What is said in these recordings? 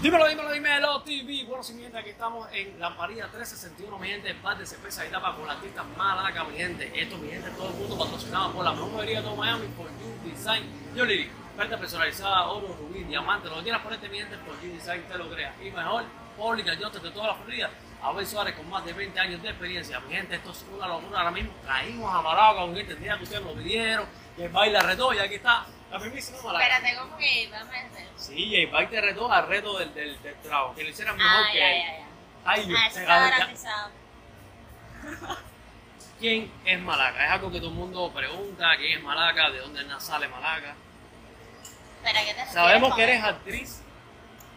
Dímelo, dímelo, dímelo, TV. Bueno, si mi gente, aquí estamos en La María 1361, mi gente, bar de cerveza y tapa con la artista Malaca, mi gente. Esto, mi gente, todo el mundo patrocinado por la mayoría de Miami, por You Design. Yo le digo, carta personalizada, oro, rubí, diamante, lo que quieras ponerte, mi gente, por You Design, te lo creas. Y mejor, pública, yo de toda la Florida. Abel Suárez con más de 20 años de experiencia. Mi gente, esto es una locura ahora mismo. Caímos a Malaca con este día que ustedes lo pidieron, que baila reto, y aquí está la mismísima Malaca. Espérate, ¿cómo que vamos a hacer? Sí, J Bike te retó al reto del, del, del trago, que lo hicieran mejor Ah, que ya, él. ya, ya. Ay, Ah, Dios, eso se está garantizado. ¿Quién es Malaca? Es algo que todo el mundo pregunta, ¿quién es Malaca? ¿De dónde sale Malaca? Espera, ¿qué te refieres Sabemos que eres actriz,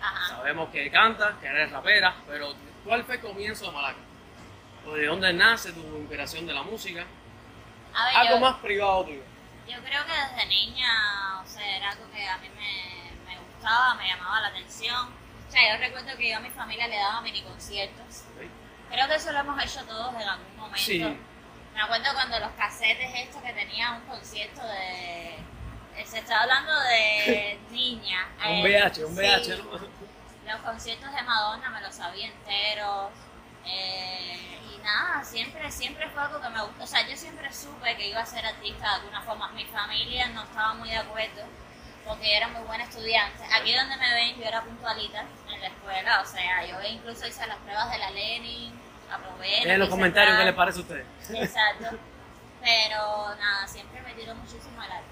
Ajá. sabemos que cantas, que eres rapera, pero ¿cuál fue el comienzo de Malaca? ¿O de dónde nace tu inspiración de la música? A ver, Algo yo, más privado tuyo. Yo creo que desde niña, o sea, era algo que a mí me, me gustaba, me llamaba la atención. O sea, yo recuerdo que yo a mi familia le daba mini conciertos. Creo que eso lo hemos hecho todos en algún momento. Sí. Me acuerdo cuando los casetes estos que tenían un concierto de... eh, Se está hablando de niña. Un eh, VH, un sí. VH. Los conciertos de Madonna me los sabía enteros. Eh, y nada, siempre, siempre fue algo que me gustó. O sea, yo siempre supe que iba a ser artista de alguna forma. Mi familia no estaba muy de acuerdo porque yo era muy buena estudiante. Aquí donde me ven, yo era puntualita en la escuela. O sea, yo incluso hice las pruebas de la Lenin, aprobé. En los hice comentarios, ¿qué tal. les parece a ustedes? Exacto. Pero nada, siempre me tiró muchísimo el arte.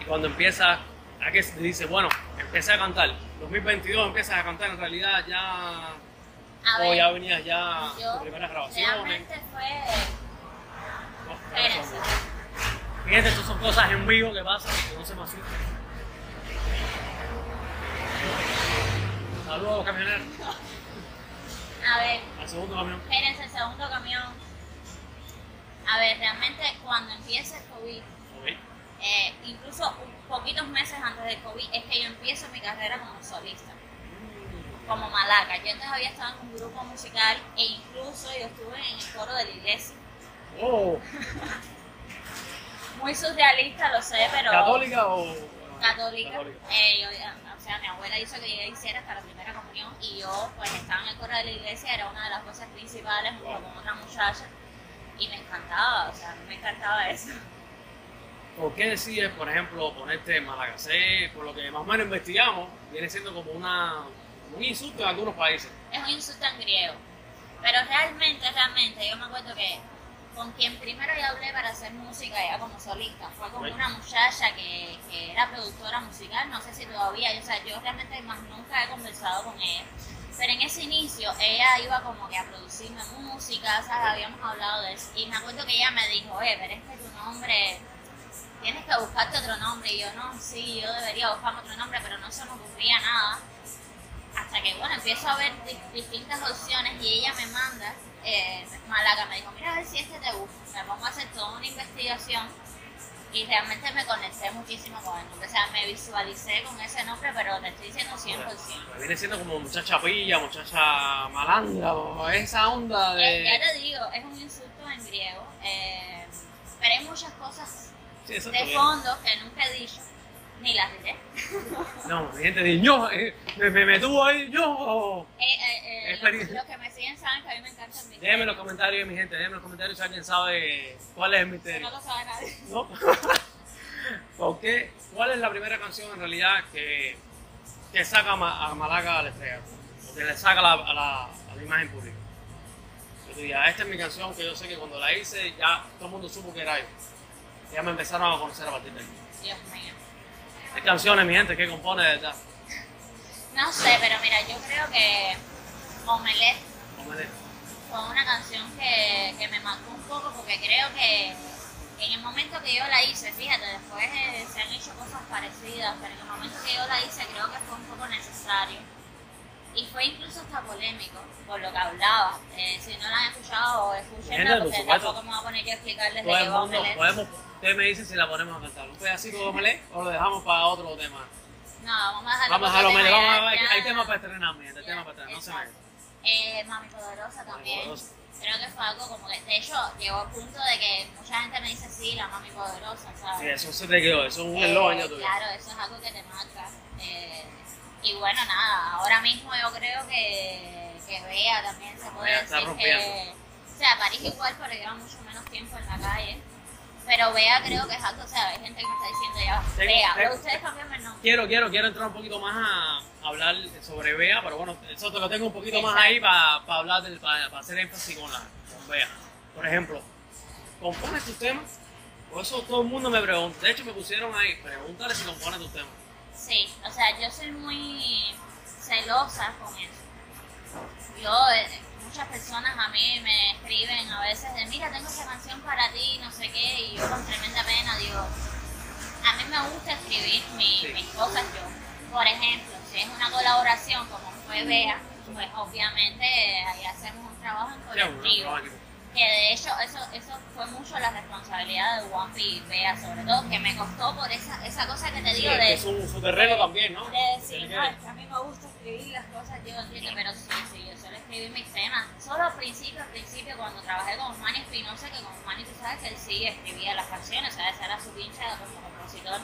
Y cuando empiezas, ¿a qué se dice? Bueno, empecé a cantar. 2022 empiezas a cantar, en realidad ya... A o ver, ya venías ya yo tus primeras grabaciones. realmente fue... Espérense. Fíjense, estas son cosas en vivo que pasan, que no se me asusten. Saludos camioneros, A ver, al segundo camión. espérense el segundo camión. A ver, realmente cuando empieza el COVID, eh, incluso un- poquitos meses antes del COVID, es que yo empiezo mi carrera como solista, como malaca. Yo antes había estado en un grupo musical e incluso yo estuve en el coro de la iglesia. Oh, Muy surrealista, lo sé, pero... ¿católica o...? católica. Católica. Eh, yo, o sea, mi abuela hizo que yo hiciera hasta la primera comunión y yo pues estaba en el coro de la iglesia, era una de las cosas principales junto Wow. con otra muchacha y me encantaba, o sea, me encantaba eso. ¿Por qué decides, por ejemplo, ponerte Malagacé? Por lo que más o menos investigamos, viene siendo como una, un insulto en algunos países. Es un insulto en griego, pero realmente, realmente, yo me acuerdo que con quien primero yo hablé para hacer música ya como solista. Fue con una muchacha que, que era productora musical, no sé si todavía, o sea, yo realmente más nunca he conversado con ella, pero en ese inicio ella iba como que a producirme música, ¿sabes? Habíamos hablado de eso, y me acuerdo que ella me dijo, oye, pero es que tu nombre, tienes que buscarte otro nombre, y yo, no, sí, yo debería buscarme otro nombre, pero no se me ocurría nada, hasta que, bueno, empiezo a ver di- distintas opciones y ella me manda, eh, Malaga me dijo, mira a ver si este te gusta. Me pongo a hacer toda una investigación y realmente me conecté muchísimo con nombre. O sea, me visualicé con ese nombre, pero te estoy diciendo 100%. Viene siendo como muchacha pilla, muchacha malandra, o esa onda Eh, ya de... te digo, es un insulto en griego, eh, pero hay muchas cosas Sí, de fondo que nunca he dicho, ni las diré. No, mi gente dice, yo, eh, me, me, me tuvo ahí, yo. Eh, eh, los, los que me siguen saben que a mí me encanta el misterio. Déjenme en los comentarios, mi gente, déjenme en los comentarios si alguien sabe cuál es el misterio. No lo sabe nadie. ¿No? ¿Cuál es la primera canción en realidad que, que saca a Ma- a Malaga al estrellato? O que le saca la- a, la, a la imagen pública. Tú digas, esta es mi canción que yo sé que cuando la hice ya todo el mundo supo que era yo. Ya me empezaron a conocer a partir de aquí. Dios mío. Hay canciones, mi gente, que compone de verdad. No sé, pero mira, yo creo que Omelette fue una canción que, que me marcó un poco porque creo que en el momento que yo la hice, fíjate, después eh, se han hecho cosas parecidas, pero en el momento que yo la hice creo que fue un poco necesario. Y fue incluso hasta polémico por lo que hablaba. Eh, si no la han escuchado, escúchenla por porque tampoco me voy a poner yo a explicarles de qué va podemos, ustedes me dicen si la ponemos a cantar. ¿Un pedacito de Omelette o lo dejamos para otro tema? No, vamos a dejarlo Vamos a dejarlo, vamos a ver, ya- hay temas para estrenar, mi gente, temas para estrenar, no se me exacto. Eh, Mami Poderosa también. Poderosa. Creo que fue algo como que, de hecho, llegó al punto de que mucha gente me dice, sí, la Mami Poderosa, ¿sabes? Sí, eso se te quedó, eso es un Eh, eslogan ya tuyo. Claro, eso es algo que te marca. Eh, Y bueno, nada, ahora mismo yo creo que, que Bea también se puede Bea está decir que... rompiendo. O sea, París igual, pero lleva mucho menos tiempo en la calle. Pero Bea creo que es algo, o sea, hay gente que me está diciendo ya, tengo- pero ustedes cambian el nombre. Quiero, quiero, quiero entrar un poquito más a hablar sobre Bea, pero bueno, eso te lo tengo un poquito más ahí para hablar, del, para hacer énfasis con, la, con Bea. Por ejemplo, ¿compones tus temas? Por eso todo el mundo me pregunta. De hecho, me pusieron ahí, pregúntale si compones tus temas. Sí, o sea, yo soy muy celosa con eso. Yo, eh, muchas personas a mí me escriben a veces de, mira, tengo esta canción para ti, no sé qué, y yo con tremenda pena digo, a mí me gusta escribir mi- Sí. mis cosas yo. Por ejemplo, si es una colaboración como fue Bea, pues obviamente ahí hacemos un trabajo en colectivo. Que de hecho eso, eso fue mucho la responsabilidad de y Bea sobre todo, que me costó por esa, esa cosa que te digo de es su, su terreno también, ¿no? de decir, no, es que a mí me gusta escribir las cosas, yo entiendo, pero sí, sí, yo suelo escribir mis temas. Solo al principio, al principio, cuando trabajé con Manny Espinosa, que con Manny tú sabes que él sí escribía las canciones, o sea, esa era su pincha como compositor.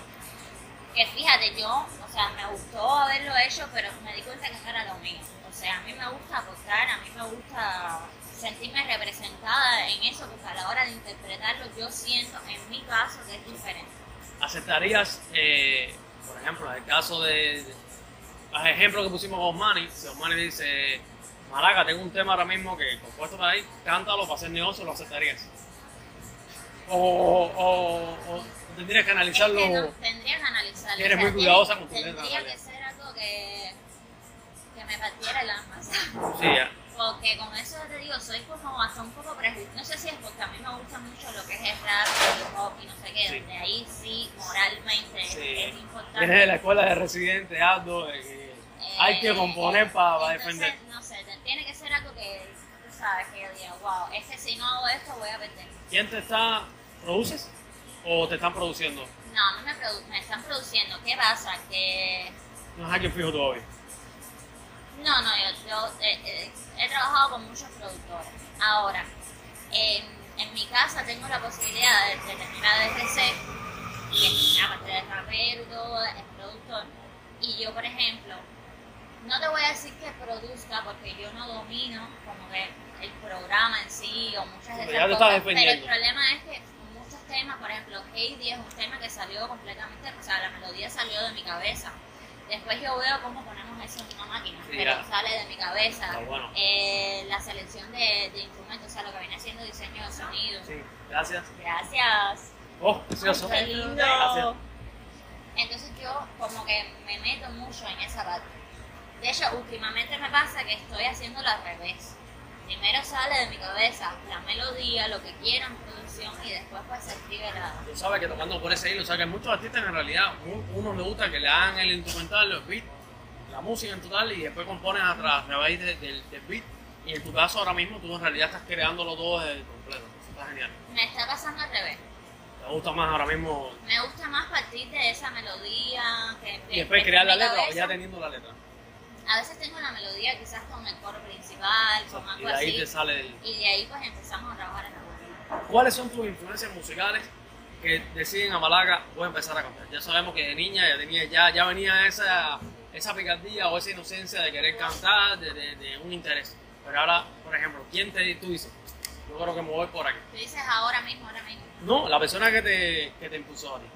Que fíjate, yo, o sea, me gustó haberlo hecho, pero me di cuenta que no era lo mío. O sea, a mí me gusta aportar, a mí me gusta sentirme representada en eso, porque a la hora de interpretarlo yo siento, en mi caso, que es diferente. ¿Aceptarías, eh, por ejemplo, en el caso de, de- el ejemplo que pusimos con Osmani, si Osmani dice, Malaca, tengo un tema ahora mismo que compuesto para ahí, cántalo para hacer negocio, ¿lo aceptarías? O, o, o tendrías que analizarlo. Es que no, tendría que analizarlo. Eres O sea, muy cuidadosa con letras, Tendría que ser algo que, que me partiera el alma. Sí, ya. Porque con eso te digo, soy como hasta un poco prejuiciosa. No sé si es porque a mí me gusta mucho lo que es el rap, el hip hop y no sé qué, Sí. donde ahí sí, moralmente, Sí. es importante. Vienes de la escuela de residente, de que hay que Eh, componer para entonces, defender. No sé, tiene que ser algo que tú sabes que yo diga, wow, es que si no hago esto voy a perder. ¿Quién te está, produces o te están produciendo? No, me, produ- me están produciendo. ¿Qué pasa? Que No es alguien fijo todavía. No, no, yo, yo, eh, eh, he trabajado con muchos productores. Ahora, en, en mi casa tengo la posibilidad de, de tener a DRC, que es aparte de rapero y todo, es productor. Y yo, por ejemplo, no te voy a decir que produzca porque yo no domino como que el programa en sí o muchas de esas ya cosas. Pero el problema es que muchos temas, por ejemplo, Heidi es un tema que salió completamente, o sea, la melodía salió de mi cabeza. Después yo veo cómo ponemos eso en una máquina, Sí, pero ya. sale de mi cabeza. Bueno. Eh, la selección de, de instrumentos, o sea, lo que viene siendo diseño de sonido. Sí, gracias. Gracias. Oh, precioso. Qué lindo. Gracias. Entonces yo como que me meto mucho en esa parte. De hecho, últimamente me pasa que estoy haciéndolo al revés. Primero sale de mi cabeza la melodía, lo que quiero en producción y después pues se escribe la... Tú sabes que tocando por ese hilo, o sea que muchos artistas en realidad, un- unos les gusta que le hagan el instrumental, los beats, la música en total y después compones a tra- a través de- del, del beat. Y en tu caso ahora mismo tú en realidad estás creándolo todo desde el completo. Eso está genial. Me está pasando al revés. ¿Te gusta más ahora mismo Me gusta más partir de esa melodía que... y después crear la letra o ya teniendo la letra? A veces tengo la melodía quizás con el coro principal, con Y algo de ahí así. te sale el... Y de ahí pues empezamos a trabajar en la melodía. ¿Cuáles son tus influencias musicales que deciden a Malaga voy a empezar a cantar? Ya sabemos que de niña ya, tenía, ya, ya venía esa, esa picardía o esa inocencia de querer cantar, de, de- de un interés. Pero ahora, por ejemplo, ¿quién te tú dices? Yo creo que me voy por aquí. Tú dices ahora mismo, ahora mismo. No, la persona que te, que te impulsó a ti.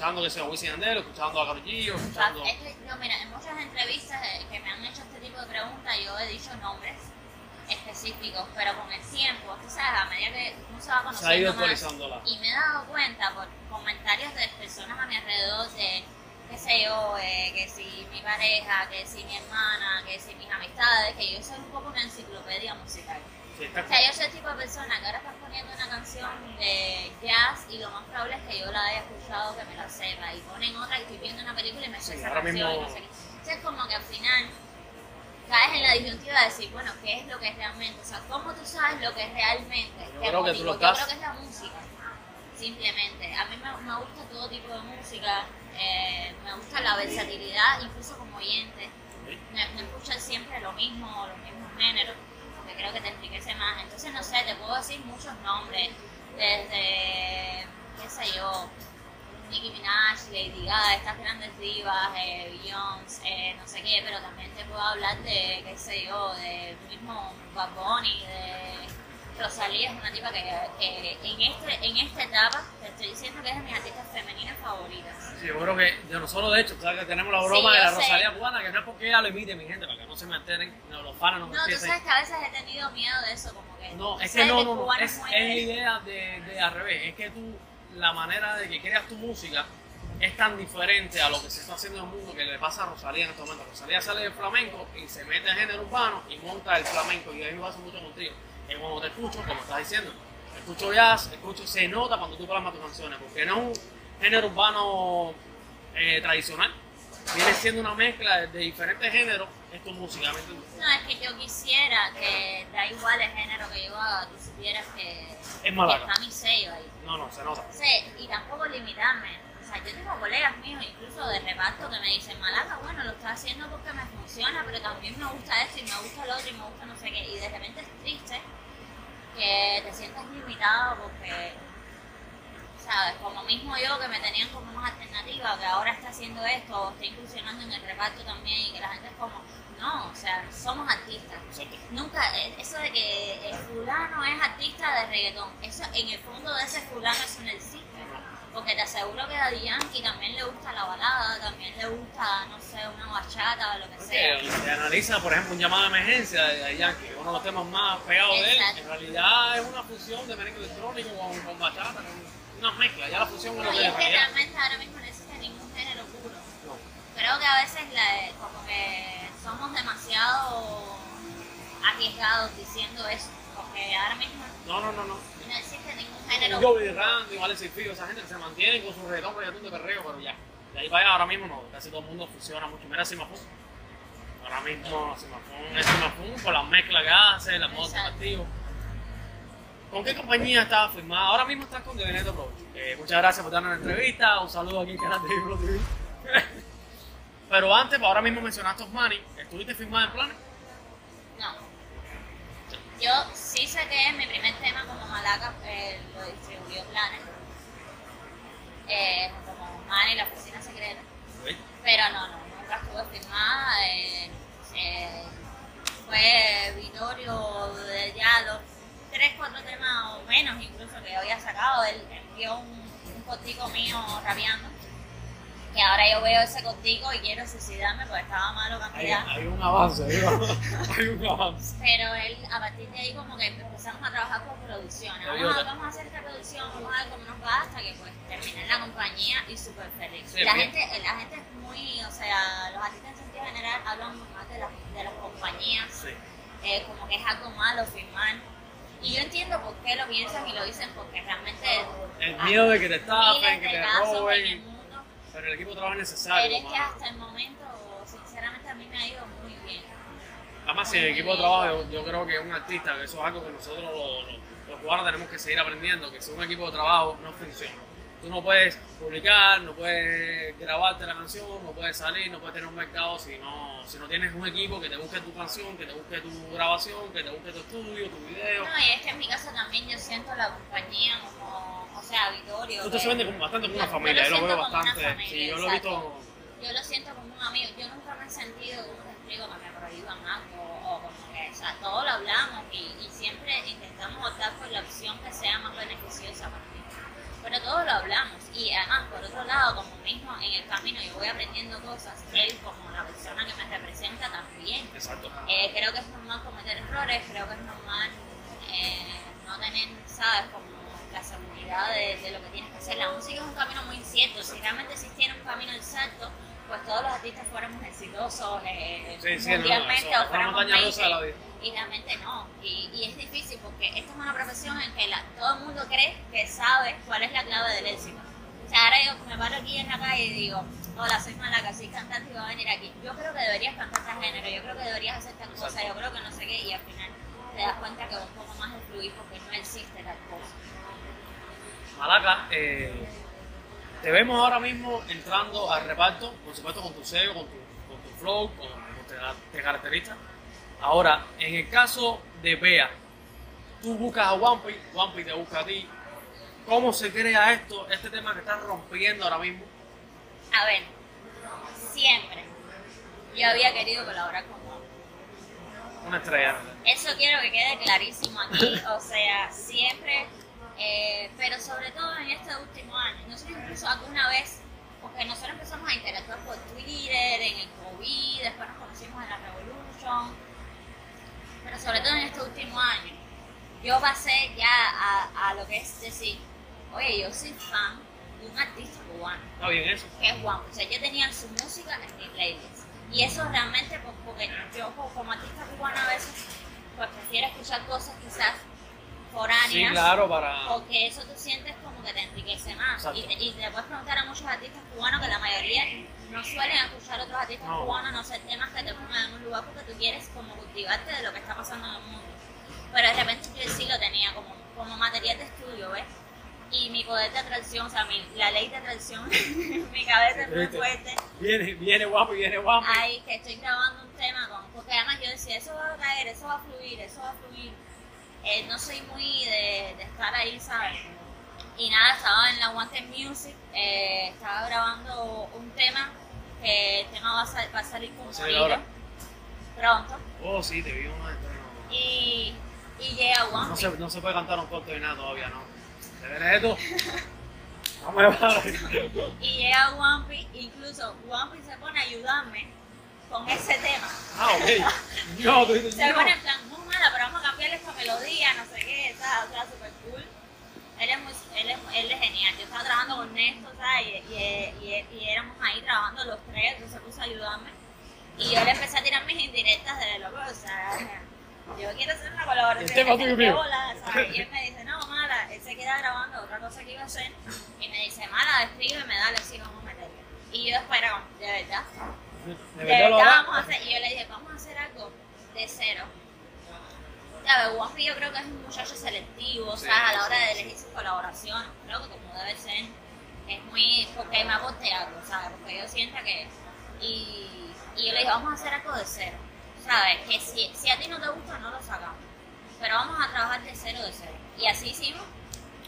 Escuchando que sea Wisin y Yandel, escuchando a Karol G, o escuchando... Es que, no, mira, en muchas entrevistas que me han hecho este tipo de preguntas, yo he dicho nombres específicos, pero con el tiempo, tú sabes, a medida que uno se va Se ha ido conociendo más, y me he dado cuenta por comentarios de personas a mi alrededor de, qué sé yo, eh, que si mi pareja, que si mi hermana, que si mis amistades, que yo soy un poco una enciclopedia musical. Sí, está- O sea, yo soy el tipo de persona que ahora están poniendo una canción de jazz y lo más probable es que yo la haya escuchado, que me la sepa. Y ponen otra y estoy viendo una película y me sé Sí, esa canción y mismo- no sé qué. Entonces, como que al final caes en la disyuntiva de decir, bueno, ¿qué es lo que es realmente? O sea, ¿cómo tú sabes lo que es realmente? Yo creo que tú lo Yo creo que es la música, simplemente. A mí me, me gusta todo tipo de música, eh, me gusta la versatilidad, incluso como oyente no, no escuchar siempre lo mismo, los mismos géneros, creo que te enriquece más. Entonces, no sé, te puedo decir muchos nombres, desde, qué sé yo, Nicki Minaj, Lady Gaga, estas grandes divas, eh, Beyoncé, eh, no sé qué, pero también te puedo hablar de, qué sé yo, de mismo Bad Bunny, de Rosalía, es una tipa que, que en, este, en esta etapa te estoy diciendo que es de mis artistas femeninas favoritas. Sí, yo creo que de nosotros, de hecho, sabes que tenemos la broma Sí, de la sé. Rosalía cubana, que no es porque ella lo imite, mi gente, para no se me enteren, no, los fans no me No, tú empiecen. sabes que a veces he tenido miedo de eso, como que... No, es que no, no, es, la idea de, de al revés, es que tú, la manera de que creas tu música es tan diferente a lo que se está haciendo en el mundo que le pasa a Rosalía en estos momentos. Rosalía sale del flamenco y se mete en género urbano y monta el flamenco y a mí me pasa mucho contigo. Es cuando te escucho, como estás diciendo, escucho jazz, escucho, se nota cuando tú plasmas tus canciones, porque no es un género urbano eh, tradicional, viene siendo una mezcla de, de diferentes géneros, es tu música, ¿me entiendes? No, es que yo quisiera que da igual el género que yo haga, tú supieras que, Es que está mi sello ahí. No, no, se nota. Sí, y tampoco limitarme. O sea, yo tengo colegas míos, incluso de reparto, que me dicen, Malaca, bueno, lo estás haciendo porque me funciona, pero también me gusta esto y me gusta lo otro y me gusta no sé qué. Y de repente es triste que te sientas limitado porque, ¿sabes? Como mismo yo, que me tenían como más alternativa, que ahora está haciendo esto, o está incursionando en el reparto también, y que la gente es como, no, o sea, somos artistas. Nunca, eh, eso de que el fulano es artista de reggaetón, eso en el fondo de ese fulano eso no existe. Porque te aseguro que a Daddy Yankee también le gusta la balada, también le gusta, no sé, una bachata o lo que sea. Se analiza, por ejemplo, un llamado de emergencia de Yankee, uno de los temas más pegados de él. En realidad es una fusión de merengue electrónico con, con bachata, con una mezcla. Ya la fusión es lo No, es que realmente ahora mismo no existe ningún género puro. No. Creo que a veces la- como que somos demasiado arriesgados diciendo eso, porque ahora mismo No, no, no, no. no existe ningún género Joey Randy, Alex Figo, esa gente que se mantienen con su reggaetón, reggaetón de perreo, pero ya. De ahí para allá ahora mismo no, casi todo el mundo funciona mucho. Mira Simafún. Ahora mismo Simafún es Simafún por las mezclas que hace, la moda activo. ¿Con qué compañía estás firmada? Ahora mismo estás con De Veneto Pro. Eh, muchas gracias por darnos la entrevista. Un saludo aquí en Canal de Pro TV. Pero antes, ahora mismo mencionaste Osmani. ¿Estuviste firmada en planes? No. Yo sí sé que mi primer tema como Malaca eh, lo distribuyó Planet, eh, con Manny, la oficina secreta, Sí. pero no, no, nunca estuve firmada. eh, fue Vittorio de ya los tres, cuatro temas o menos incluso que yo había sacado, él envió un, un cortico mío rapeando. Que ahora yo veo ese cortico y quiero suicidarme porque estaba malo cantidad. hay un avance, hay un, hay un avance. Pero él, a partir de ahí, como que empezamos a trabajar con producciones. Te Vamos a, digo, vamos a hacer esta producción, vamos a ver cómo nos va hasta que pues en la compañía y súper feliz. Sí, la, bien. gente, la gente es muy, o sea, los artistas en sentido general hablan más de, las de las compañías, Sí. eh, como que es algo malo firmar. Y yo entiendo por qué lo piensan y lo dicen, porque realmente El miedo de que te estafen, que te casos en el roben. mundo. Pero el equipo de trabajo es necesario. Pero es que hasta el momento, sinceramente, a mí me ha ido muy bien. Además, si el equipo de trabajo, yo, yo creo que es un artista, que eso es algo que nosotros los, los, los cubanos tenemos que seguir aprendiendo, que si un equipo de trabajo no funciona. Tú no puedes publicar, no puedes grabarte la canción, no puedes salir, no puedes tener un mercado si no, si no tienes un equipo que te busque tu canción, que te busque tu grabación, que te busque tu estudio, tu video. No, y es que en mi caso también yo siento la compañía como, o sea, Vittorio. Tú te como bastante como una Yo- familia, yo yo lo lo veo bastante. familia, Sí, yo lo he visto. Yo lo siento como un amigo. Yo nunca me he sentido, como te explico, que me prohíban algo o como que, o sea, todo lo hablamos y, y siempre intentamos optar por la opción que sea más beneficiosa para mí. Pero todo lo hablamos y además, por otro lado, como mismo en el camino yo voy aprendiendo cosas, él como la persona que me representa también. Exacto. Eh, creo que es normal cometer errores, creo que es normal eh, no tener, ¿sabes? Como la seguridad de, de lo que tienes que hacer. La música es un camino muy incierto. Si realmente existiera un camino exacto, pues todos los artistas fuéramos exitosos eh, Sí, sí, no, no, mundialmente eso, o fuéramos mainstream. Y realmente no. Y, y es difícil porque esta es una profesión en que la- todo el mundo cree que sabe cuál es la clave del éxito. O sea, ahora yo me paro aquí en la calle y digo, hola, soy Malaca, soy cantante y voy a venir aquí. Yo creo que deberías cantar tal género, yo creo que deberías hacer tal cosa, Exacto. yo creo que no sé qué, y al final te das cuenta que un poco más de fluir porque no existe tal cosa. Malaca, eh, te vemos ahora mismo entrando al reparto, por supuesto con tu sello, con tu, con tu flow, con como te, te caracteriza. Ahora, en el caso de Bea, tú buscas a Wampi, Wampi te busca a ti. ¿Cómo se crea esto, este tema que estás rompiendo ahora mismo? A ver, siempre yo había querido colaborar con Juan. Una estrella. Eso quiero que quede clarísimo aquí, o sea, siempre, eh, pero sobre todo en este último año. Nosotros incluso alguna vez, porque nosotros empezamos a interactuar por Twitter, en el COVID, después nos conocimos en la Revolution, pero sobre todo en este último año, yo pasé ya a, a lo que es decir, oye, yo soy fan de un artista cubano, bien eso. que es Juan. O sea, yo tenía su música en mi playlist. Y eso realmente, porque yo co- como artista cubana a veces, pues prefiero escuchar cosas quizás foráneas. Sí, claro, para... Porque eso tú sientes como que te enriquece más. Y te, y te puedes preguntar a muchos artistas cubanos que la mayoría no suelen escuchar otros artistas No. cubanos, no sé, temas que te pongan en un lugar porque tú quieres como cultivarte de lo que está pasando en el mundo. Pero de repente yo sí lo tenía como, como material de estudio, ¿ves? Y mi poder de atracción, o sea, mi, la ley de atracción, mi cabeza es muy fuerte. Viene, viene guapo, viene guapo. Ahí que estoy grabando un tema con, porque además yo decía, eso va a caer, eso va a fluir, eso va a fluir. Eh, no soy muy de, de estar ahí, ¿sabes? Y nada, estaba en la Wanted Music, eh, estaba grabando un tema, que el tema va a, sal- va a salir con ahora. pronto. Oh, sí, te vi una estreno. Y, y llega No One se, no se puede cantar un corto ni nada todavía, ¿no? ¿De llevar. Y llega Wampi, incluso Wampi se pone a ayudarme con ese tema. Ah, ok. Dices, Se pone en plan, pero vamos a cambiarle esta melodía, no sé qué, está, o sea, súper cool. Él es, muy, él, es, él es genial. Yo estaba trabajando con Néstor, ¿sabes? Y, y, y, y éramos ahí trabajando los tres, entonces se puso a ayudarme. Y yo le empecé a tirar mis indirectas de loco, o sea, yo quiero hacer una colaboración. El tema que tuyo te mío. bola, ¿sabes? Y él me dice, no, mala, él se queda grabando otra cosa que iba a hacer. Y me dice, mala, escríbeme, dale, sí, vamos a meterle. Y yo después era como, de verdad. De verdad vamos a hacer, y yo le dije, vamos a hacer algo de cero. Wampi yo creo que es un muchacho selectivo, Sí, ¿sabes? A la hora de elegir sus colaboraciones, creo que como debe ser, es muy, porque me aporte algo, ¿sabes? Porque yo siento que, y, y yo le dije, vamos a hacer algo de cero, ¿sabes? Que si, si a ti no te gusta, no lo sacamos, pero vamos a trabajar de cero, de cero. Y así hicimos,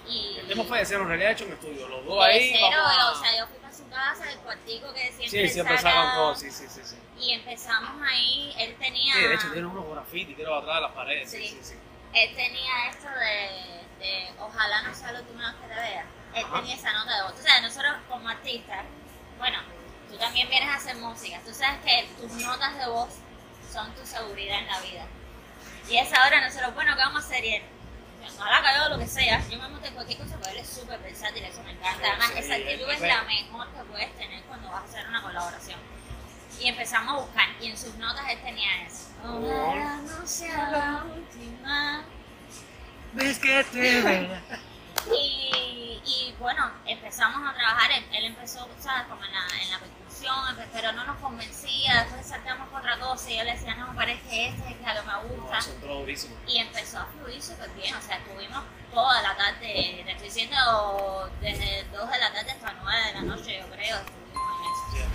y... El tema fue de cero, en realidad hecho un estudio. Los dos de ahí. cero, vamos a- o sea, yo fui su casa, el cuartico que siempre Sí, siempre saca, sacan todo, sí, sí, sí. sí. y empezamos ahí, él tenía... Sí, de hecho tiene unos graffiti, creo, atrás de las paredes. Sí, Sí. sí, sí. Él tenía esto de, de ojalá no sea la última vez que te vea. Él Ajá. tenía esa nota de voz. Sabes, nosotros como artistas, bueno, tú también vienes a hacer música. Tú sabes que tus notas de voz son tu seguridad en la vida. Y a esa hora nosotros, bueno, ¿qué vamos a hacer? Y él, ojalá que yo lo que sea. Yo me monté cualquier cosa, pero él es súper versátil, eso me encanta. Además, Sí, esa actitud es la mejor que puedes tener cuando vas a hacer una colaboración. Y empezamos a buscar, y en sus notas él tenía eso. Ojalá no sea la última. ¿Ves que te vea? Y, y bueno, empezamos a trabajar, él, él empezó, ¿sabes? Como en la, en la percusión, pero no nos convencía, después saltamos otra cosa y yo le decía, no, es que este es que me No, gusta. durísimo. Y empezó a fluir súper bien, o sea, estuvimos toda la tarde, te estoy diciendo desde 2 de la tarde hasta 9 de la noche, yo creo, estuvimos en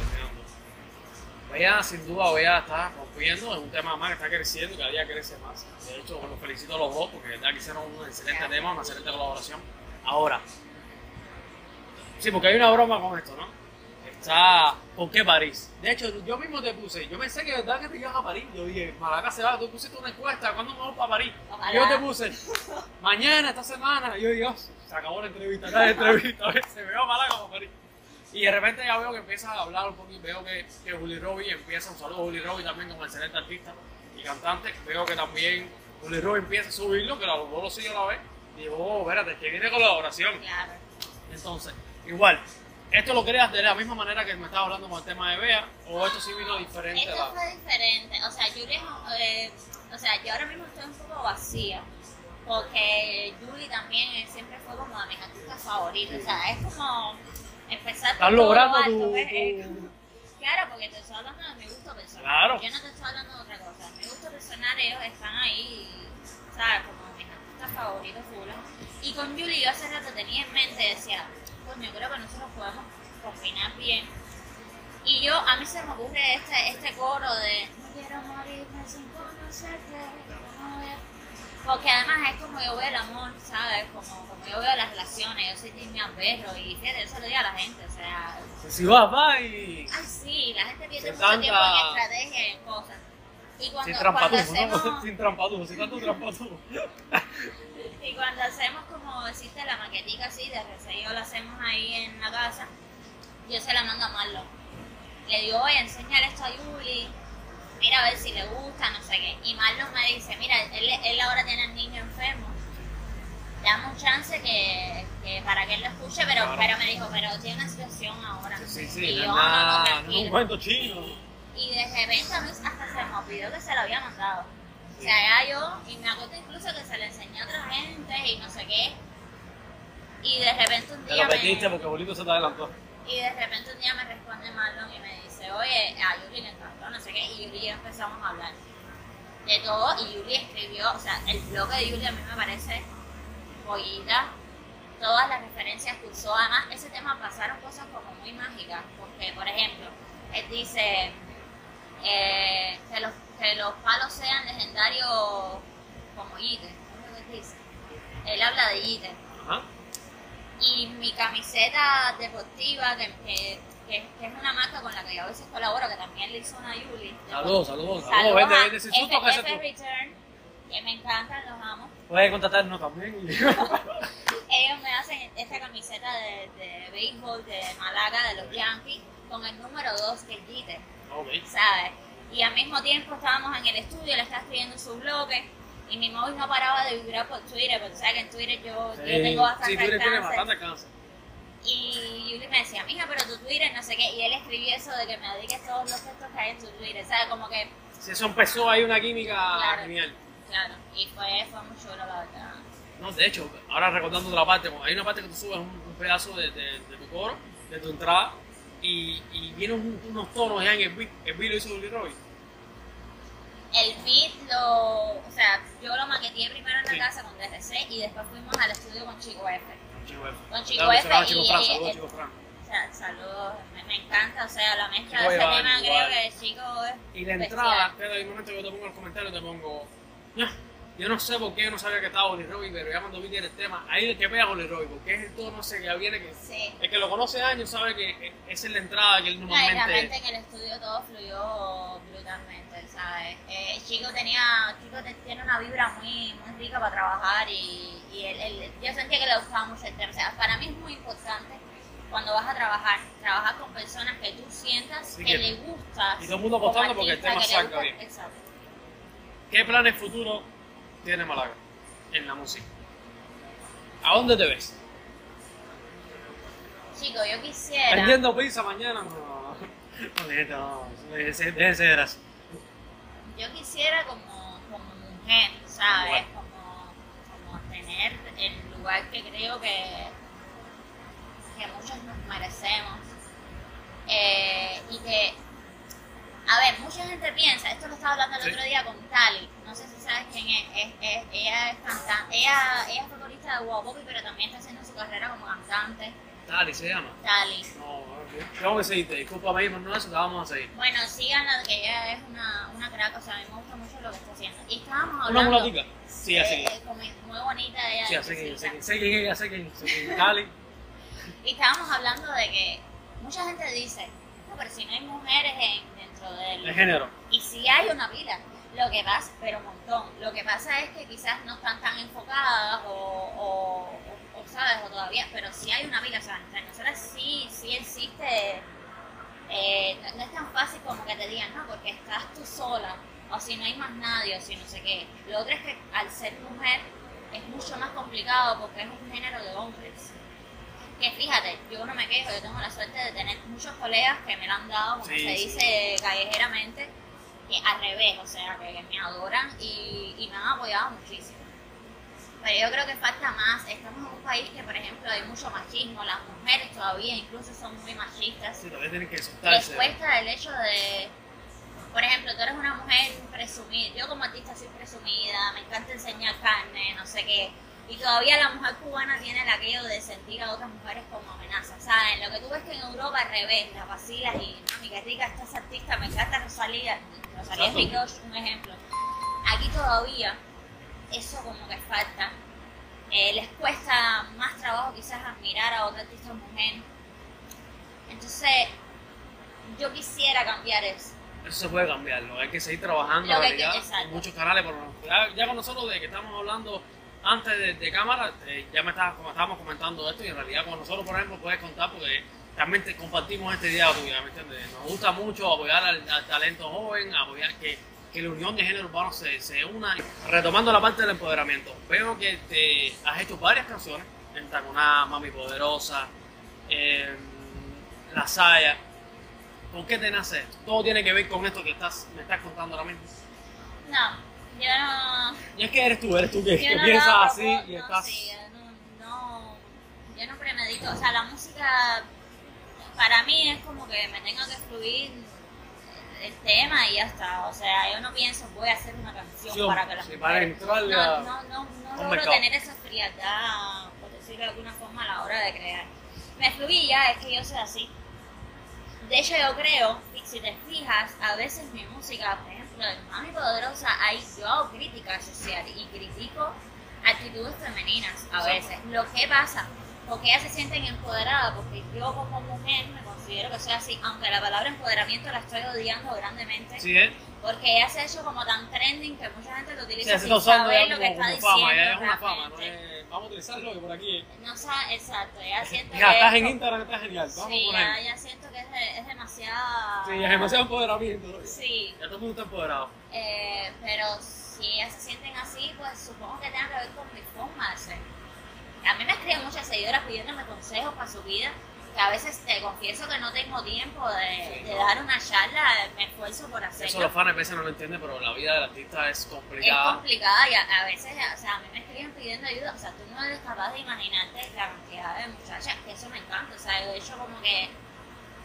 eso. Sin duda, Bea está rompiendo, es un tema más que está creciendo y cada día crece más. De hecho, los felicito a los dos porque de verdad que hicieron un excelente tema, una excelente colaboración. Ahora, sí, porque hay una broma con esto, ¿no? Está, ¿por qué París? De hecho, yo mismo te puse, yo pensé que de verdad que te ibas a París. Yo dije, Malaca se va, tú pusiste una encuesta, ¿cuándo me voy para París? Ojalá. Yo te puse, mañana, esta semana. Y yo digo, se acabó la entrevista, la entrevista, se me va Malaca para París. Y de repente ya veo que empiezas a hablar un poquito, veo que, que Juli Robbie empieza, un saludo a Juli Robbie también como excelente artista y cantante, veo que también Juli Robbie empieza a subirlo, que a los dos lo sigo a la vez, digo, oh, espérate, que viene colaboración. Claro. Entonces, igual, ¿esto lo creas de la misma manera que me estaba hablando con el tema de Bea, o esto sí vino diferente? Esto la- fue diferente, o sea, Julie, eh, o sea, yo ahora mismo estoy un poco vacía, porque Julie también eh, siempre fue como de mis artistas favoritos, o sea, es como empezar Estás logrando alto, tu- ¿ves? tu- Eh, Claro, porque te estoy hablando de mi gusto personal, Claro. yo no te estoy hablando de otra cosa, mi gusto personal ellos están ahí, ¿sabes? Artistas favoritos full. Y con Julie yo hace rato tenía en mente, decía, coño, creo que nosotros podemos combinar bien y yo, a mí se me ocurre este, este coro de No quiero morirme sin conocerte, no voy a-". Porque además es como yo veo el amor, ¿sabes? Como, como yo veo las relaciones, yo soy Timmy Perro y fíjate, yo se lo digo a la gente, o sea... Si vas, va y... Ay, sí, la gente pierde Sin mucho tiempo en estrategia y en cosas. Y cuando, Sin cuando trampatujo, hacemos... ¿no? Sin trampatujo, sin tanto trampatujo. Y cuando hacemos como existe la maquetica así de resello, la hacemos ahí en la casa, yo se la mando a Marlon. Le digo, oye, enséñale esto a Yuli, mira a ver si le gusta, no sé qué. Y Marlon me dice, mira, él, él ahora tiene al niño enfermo. Dame un chance que, que para que él lo escuche, pero, Claro. pero me dijo, pero tiene una situación ahora. Sí, sí, y no yo, no, no, un cuento chino. Y de repente a mí hasta se me olvidó que se lo había mandado. O sea, ya yo, y me acuerdo incluso que se le enseñó a otra gente y no sé qué. Y de repente un Te día lo me, porque Bolito se te adelantó. y de repente un día me responde Marlon y me dice, oye, a Yuri le encantó, no sé qué, y Yuri y yo empezamos a hablar de todo, y Yuri escribió, o sea, el blog de Yuri a mí me parece joyita, todas las referencias que usó, además ese tema pasaron cosas como muy mágicas, porque por ejemplo, él dice eh, que, los, que los palos sean legendarios como Yite, ¿cómo es lo que él dice? Él habla de Yite, Ajá. y mi camiseta deportiva, que, que, es una marca con la que yo a veces colaboro, que también le hizo una Yuli. Saludos, saludos, saludos. Vende, vende ese susto que tú. Return, que me encantan, los amo. Puedes contratarnos también. Ellos me hacen esta camiseta de, de béisbol de Malaga, de los Yankees, con el número 2, que es Jeter, ¿sabes? Y al mismo tiempo estábamos en el estudio, le estaba escribiendo su bloque, y mi móvil no paraba de vibrar por Twitter, porque sabes que en Twitter yo, yo tengo bastante Sí, tienes alcance. bastante cáncer. Y Yuli me decía, mija, pero tu Twitter, no sé qué. Y él escribió eso de que me dediques todos los textos que hay en tu Twitter. ¿Sabes? Como que, Si eso empezó ahí una química Claro. genial. claro. Y fue, fue muy chulo, la verdad. No, de hecho, ahora recordando otra parte, hay una parte que tú subes un, un pedazo de, de- de tu coro, de tu entrada, y, y vienen un- unos tonos ya en el beat. El beat lo hizo Willy Roy. El beat lo. O sea, yo lo maqueteé primero en la Sí. casa con DRC y después fuimos al estudio con Chico F. Chico F. Con Chico Claro, F y- Chico Fran, saludos, y- Chico Fran. O sea, saludos. Me, me encanta, o sea, la mezcla de ese tema creo que Chico es. Y la entrada, espera, hay un momento que yo te pongo en los comentarios, te pongo, "Ya, yo no sé por qué yo no sabía que estaba Oli Roy, pero ya cuando vi que era el tema, ahí es que pega Oli Roy, porque es el tono ese que ya viene que... Sí. El que lo conoce años sabe que esa es la entrada que él No, normalmente... realmente en el estudio todo fluyó brutalmente, ¿sabes? Eh, Chico tenía, Chico tiene una vibra muy, muy rica para trabajar y, y él, él- yo sentía que le gustaba mucho el tema. O sea, para mí es muy importante cuando vas a trabajar, trabajar con personas que tú sientas Sí, que, que- le gustas. y todo el mundo apostando porque el tema que gusta- bien. Exacto. ¿Qué planes futuros tiene Malaga en la música? ¿A dónde te ves? Chico, yo quisiera... ¿Vendiendo pizza mañana? No, no, déjense de gracia. yo quisiera como, como mujer, ¿sabes? Como, como tener el lugar que creo que, que muchos nos merecemos. Eh, y que, a ver, mucha gente piensa, esto lo estaba hablando el Sí. otro día con Tali, no sé si sabes quién es, es- es- ella es cantante, ella, ella es vocalista de Guapopi, pero también está haciendo su carrera como cantante, Tali se llama. Tali. No, ok. Tengo que seguirte, discúlpame, pero no eso, te vamos a seguir. Bueno, síganla, que ella es una, una crack, o sea, a mí me gusta mucho lo que está haciendo. Y estábamos ¿Una hablando... mulatica? Sí, así muy bonita ella. Sí, así que sé quién es ella, sé quién sé quién es Tali. Y estábamos hablando de que mucha gente dice, no, pero si no hay mujeres en- del... De género. Y sí hay una pila, lo que pasa, pero un montón. Lo que pasa es que quizás no están tan enfocadas o, o, o- o, sabes, o todavía, pero sí hay una pila, o sea, entre nosotras sí, sí existe, eh, no, no es tan fácil como que te digan, no, porque estás tú sola, o si no hay más nadie, o si no sé qué. Lo otro es que al ser mujer es mucho más complicado porque es un género de hombres. Que fíjate, yo no me quejo, yo tengo la suerte de tener muchos colegas que me lo han dado, como Sí, se sí. dice callejeramente, que al revés, o sea, que, que me adoran y, y me han apoyado muchísimo. Pero yo creo que falta más. Estamos en un país que, por ejemplo, hay mucho machismo. Las mujeres todavía incluso son muy machistas. Sí, todavía tienen que Les cuesta el hecho de, por ejemplo, tú eres una mujer presumida. Yo como artista soy presumida, me encanta enseñar carne, no sé qué. Y todavía la mujer cubana tiene el aquello de sentir a otras mujeres como amenaza. ¿Sabes? Lo que tú ves que en Europa al revés, la vacilas y, mami, qué rica esta esa artista, me encanta Rosalía. Rosalía Exacto. Ricoch, un ejemplo. Aquí todavía eso como que falta. Eh, les cuesta más trabajo quizás admirar a otra artista mujer. Entonces, yo quisiera cambiar eso. Eso se puede cambiar, ¿no? hay que seguir trabajando Lo que en que- realidad, exacto. en muchos canales, pero ya, ya con nosotros de que estamos hablando antes de, cámara, eh, ya me estabas, como estábamos comentando esto y en realidad con nosotros, por ejemplo, puedes contar porque realmente compartimos este día tuya, ¿me entiendes? Nos gusta mucho apoyar al, al talento joven, apoyar que, que la unión de género urbano se, se una. Retomando la parte del empoderamiento, veo que te has hecho varias canciones, en Taconá, Mami Poderosa, eh, La Saya. ¿Por qué te nace? Todo tiene que ver con esto que estás, me estás contando ahora mismo. No, yo no... Y es que eres tú, eres tú que, que no piensas hago así por- y no, estás... sí, yo no, no, yo no premedito, o sea, la música para mí es como que me tenga que fluir el tema y ya está, o sea, yo no pienso voy a hacer una canción Sí, para que la sí, para entrarle no, no, no, no logro mercado. tener esa frialdad, por decirlo de alguna forma, a la hora de crear. Me fluía, es que yo soy así. De hecho, yo creo, y si te fijas, a veces mi música, ejemplo, en Mami Poderosa, hay, yo hago crítica social y critico actitudes femeninas a veces. Lo que pasa, porque ellas se sienten empoderadas, porque yo como mujer me considero que soy así, aunque la palabra empoderamiento la estoy odiando grandemente, Sí, ¿eh? porque ella se ha hecho como tan trending que mucha gente lo Sí, utiliza se sin saber ya lo que como, está como fama, diciendo ya es una fama, ¿no? Es- vamos a utilizarlo que por aquí... No sabe, exacto, ella siente Ya, que estás es en Instagram, estás genial, vamos Sí, ya, ya siento que es, de- es demasiado... Sí, es demasiado empoderamiento. ¿no? Sí, Ya todo el mundo está empoderado. eh, pero si ellas se sienten así, pues supongo que tenga que ver con mi forma de ser. A mí me escriben muchas seguidoras pidiéndome consejos para su vida, que a veces te confieso que no tengo tiempo de, Sí, de no. dar una charla, me esfuerzo por hacerlo. Eso los fans a veces no lo entienden, pero la vida del artista es es complicada. complicada y a, a veces, o sea, a mí me escriben pidiendo ayuda, o sea, tú no eres capaz de imaginarte la cantidad de muchachas, que eso me encanta, o sea, yo de hecho como que...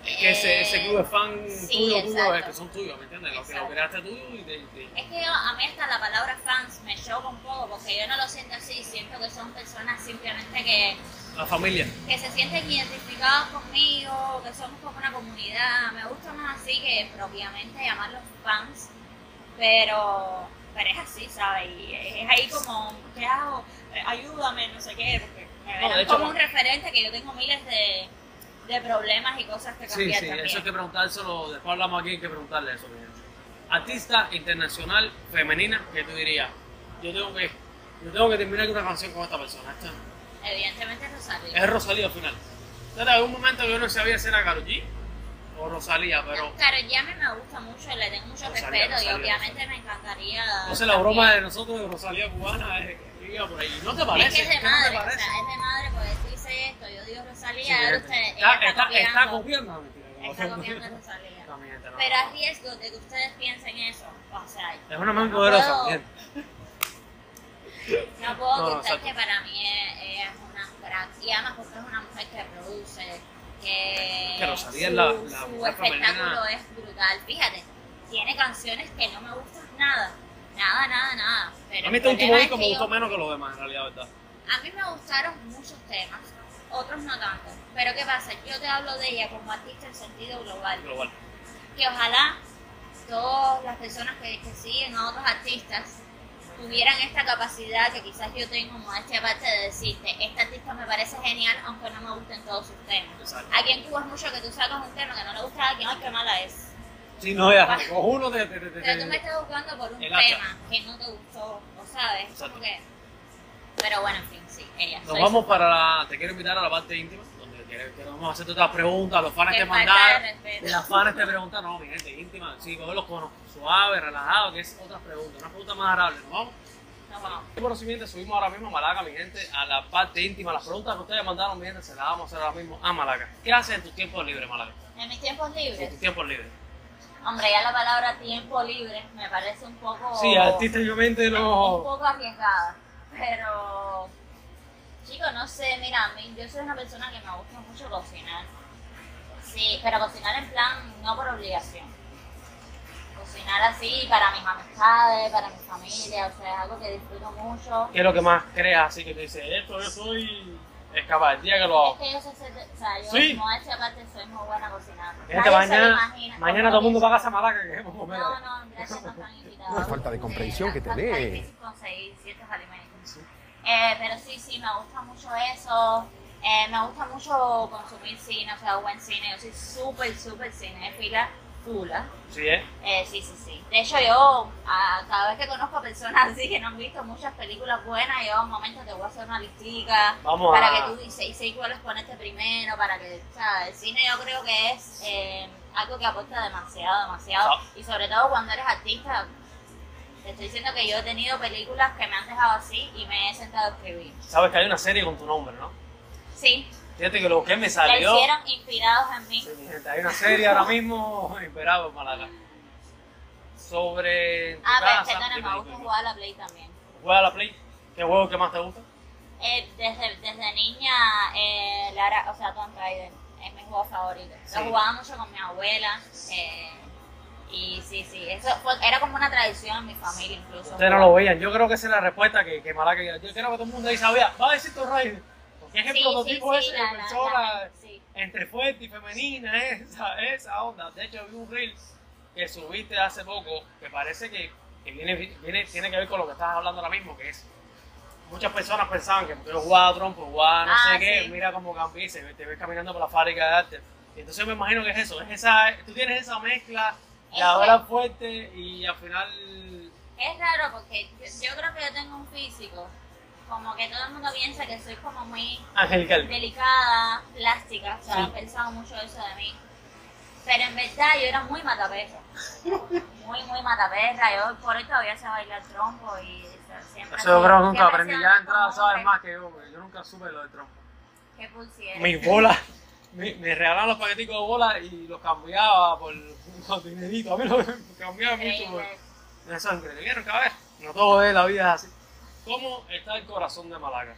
Es que ese, ese club de fan sí, tuyo, tuyo, es que son tuyos, ¿me entiendes? Los que lo creaste tú y te... te- Es que yo, a mí hasta la palabra fans me choca un poco, porque yo no lo siento así, siento que son personas simplemente que, La familia. que se sienten identificadas conmigo, que somos como una comunidad, me gusta más así que propiamente llamarlos fans, pero, pero es así, ¿sabes? Y es ahí como, ¿qué hago? Eh, Ayúdame, no sé qué, porque me No, de como un referente que yo tengo miles de, de problemas y cosas que Sí, cambiar sí, también. eso hay que preguntárselo, después hablamos aquí, hay que preguntarle eso. Artista internacional femenina, que tú dirías, yo tengo que, yo tengo que terminar una canción con esta persona. Esta Evidentemente Rosalía. es Rosalía al final. Entonces, en un momento yo no sabía si era Karol G o Rosalía, pero Claro, ya me, me gusta mucho, le tengo mucho Rosalía, respeto Rosalía, y obviamente me encantaría. entonces la broma de nosotros de Rosalía cubana es que iba por ahí. ¿No te parece? Es que es de ¿Qué no madre, o sea, es de madre porque esto, yo digo Rosalía, usted, está, está, está, copiando, está copiando, no, está copiando. Rosalía. No, no, Pero a riesgo de que ustedes piensen eso, o sea, Es una mano no poderosa, puedo- no puedo exacto. que para mí es, ella es una crack, y además porque es una mujer que produce, que, Que Rosalía es su, la- la su mujer femenina. espectáculo es brutal, fíjate, tiene canciones que no me gustan nada, nada, nada, nada. Pero A mí este último disco me gustó menos que los demás, en realidad, ¿verdad? A mí me gustaron muchos temas, otros no tanto. Pero ¿qué pasa? Yo te hablo de ella como artista en sentido global. Global. Que ojalá todas las personas que, que siguen a otros artistas tuvieran esta capacidad que quizás yo tengo modestia aparte de decirte, este artista me parece genial aunque no me gusten todos sus temas. Exacto. Aquí en Cuba es mucho que tú sacas un tema que no le gusta a alguien, ay, qué mala es. Sí, no, ya, con uno de... de, de, Pero tú me estás buscando por un El hacha. tema que no te gustó, ¿o sabes? Exacto. Como que... Pero bueno, en fin, sí, ella. Nos soy vamos su- para la... Te quiero invitar a la parte íntima, donde que vamos a hacer otras preguntas, los fans Qué te mandaron. las fans te preguntan, no, mi gente, íntima, sí, cogerlos con suave, relajado, que es otras preguntas, una pregunta más agradable. Nos vamos. Nos vamos. Lo siguiente, subimos ahora mismo a Malaca, mi gente, a la parte íntima. Las preguntas que ustedes mandaron, mi gente, se las vamos a hacer ahora mismo a Malaca. ¿Qué haces en tus tiempos libres, Malaca? En mis tiempos En libres, tus tiempos libres. hombre, ya la palabra tiempo libre me parece un poco. Sí, artísticamente Un no... poco arriesgada. Pero. Chicos, no sé, mira, a mí, yo soy una persona que me gusta mucho cocinar. Sí, pero cocinar en plan, no por obligación. Cocinar así para mis amistades, para mi familia, o sea, es algo que disfruto mucho. ¿Qué es lo que más creas? Así que te dice, esto yo soy Es capaz, el día que lo Es hago. que yo sé, hacer- o sea, yo Sí. como esta parte soy muy buena cocinando. Gente, mañana, mañana todo el mundo va a casa Malaca que a comer. No, no, gracias, no están invitados. Una falta de comprensión que tenés. Está difícil conseguir ciertos alimentos. Eh, pero sí, sí, me gusta mucho eso. Eh, me gusta mucho consumir cine, o sea, buen cine. Yo soy súper, súper cinéfila, fula. Sí, ¿eh? Eh, sí, sí, sí. De hecho, yo a- cada vez que conozco a personas así que no han visto muchas películas buenas, yo en un momento te voy a hacer una listica Vamos para a- que tú dices y cuáles ponerte primero, para que, o sea, el cine yo creo que es eh, algo que aporta demasiado, demasiado. Ah. Y sobre todo cuando eres artista, te estoy diciendo que yo he tenido películas que me han dejado así y me he sentado a escribir. Sabes que hay una serie con tu nombre, ¿no? Sí, Fíjate que lo que me la salió. hicieron inspirados en mí. Sí, hay una serie ahora mismo inspirada en Malaca. Sobre. tu Ah, pero casa, perdona, dime, me gusta jugar a la Play también. ¿Juega a la Play? ¿Qué juego que más te gusta? Eh, desde, desde niña, eh, Lara, o sea, Tomb Raider es mi juego favorito. Sí. Lo jugaba mucho con mi abuela. eh, y sí, sí, eso fue, era como una tradición en mi familia incluso. Ustedes no lo veían. Yo creo que esa es la respuesta que, que Malaca. Yo creo que todo el mundo ahí sabía. Va a decir tu Raider. Porque es el Sí, prototipo sí, ese la- de persona la- entre fuerte y femenina. Esa, esa onda. De hecho, vi un reel que subiste hace poco que parece que, que viene, viene, tiene que ver con lo que estás hablando ahora mismo, que es. Muchas personas pensaban que porque yo jugaba trompo, jugaba no Ah, sé qué, sí. mira cómo cambié, te ves caminando por la fábrica de arte. Entonces me imagino que es eso, es esa, tú tienes esa mezcla De ahora que- fuerte y al final Es raro porque yo, yo creo que yo tengo un físico, como que todo el mundo piensa que soy como muy angelical. delicada, plástica, o sea, Sí. han pensado mucho eso de mí. Pero en verdad yo era muy mataperra. Muy, muy mataperra. Yo por hoy todavía sé bailar trompo y o sea, siempre. Eso yo creo que nunca aprendí, ya de entrada sabes más que yo, porque yo nunca supe lo del trompo. Qué pulsiera. Mis bolas, me, me regalaban los paqueticos de bolas y los cambiaba por por dinerito. A mí los cambiaba mucho por... Es increíble. Vieron no todo es la vida es así. ¿Cómo está el corazón de Malaca?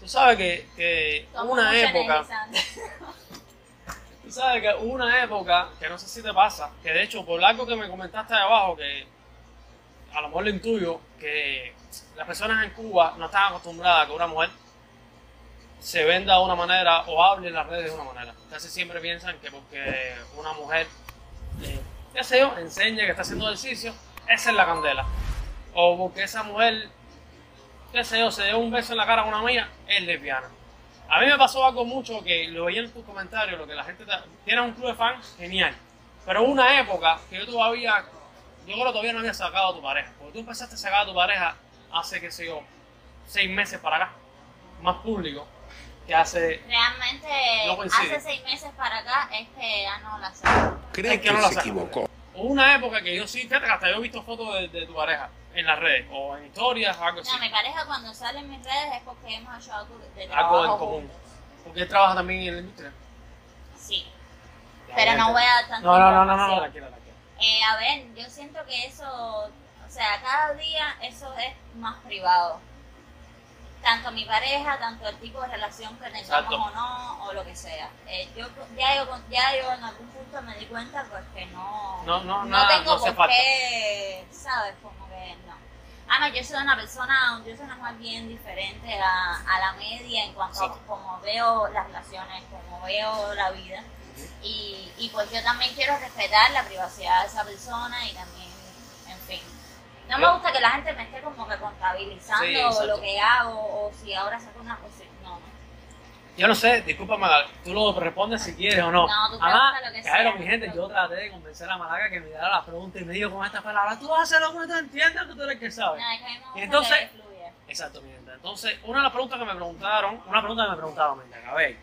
Tú sabes que, que una época, tú sabes que hubo una época, que no sé si te pasa, que de hecho por algo que me comentaste ahí abajo, que a lo mejor lo intuyo, que las personas en Cuba no están acostumbradas a que una mujer se venda de una manera o hable en las redes de una manera. Casi siempre piensan que porque una mujer, eh, qué sé yo, enseña que está haciendo ejercicio, esa es la candela. O porque esa mujer, qué sé yo, se dio un beso en la cara a una amiga, es lesbiana. A mí me pasó algo mucho que lo veía en tus comentarios, lo que la gente... te- Tienes un club de fans, genial. Pero una época que yo todavía, yo creo que todavía no había sacado a tu pareja. Porque tú empezaste a sacar a tu pareja hace, qué sé yo, seis meses para acá. Más público. Que hace... Realmente, No hace seis meses para acá es que ya no la sé. Cree Es que que no la se saco. equivocó. Hubo una época que yo sí, fíjate que hasta yo he visto fotos de, de tu pareja en las redes o en historias o algo así. No, mi pareja cuando sale en mis redes es porque hemos hecho algo de Algo trabajo en común. juntos. Porque él trabaja también en la industria. Sí, pero no voy a dar tanta No, no, no, no, no, tranquila, tranquila. Eh, a ver, yo siento que eso, o sea, cada día eso es más privado. Tanto mi pareja, tanto el tipo de relación que tengamos o no, o lo que sea. Eh, yo, ya, yo, ya yo en algún punto me di cuenta pues que no, No, no, nada, tengo no por falta. qué, ¿sabes? Como que no. Además, yo soy una persona, yo soy una mujer bien diferente a, a la media en cuanto a Exacto. cómo veo las relaciones, cómo veo la vida. Y, y pues yo también quiero respetar la privacidad de esa persona y también, en fin. No me gusta que la gente me esté como que contabilizando Sí, lo que hago o si ahora saco una cosa. No. Yo no sé, discúlpame, tú lo respondes si quieres o no. No, tú Además, lo que claro, sea. mi gente, yo traté de convencer a Malaga que me diera la pregunta y me dijo con estas palabras, tú vas a hacer lo que tú entiendas, que tú eres que sabe. No, es que a mí me gusta Y entonces- que. Exacto, mi gente. Entonces, una de las preguntas que me preguntaron, una pregunta que me preguntaron, mi gente, a ver,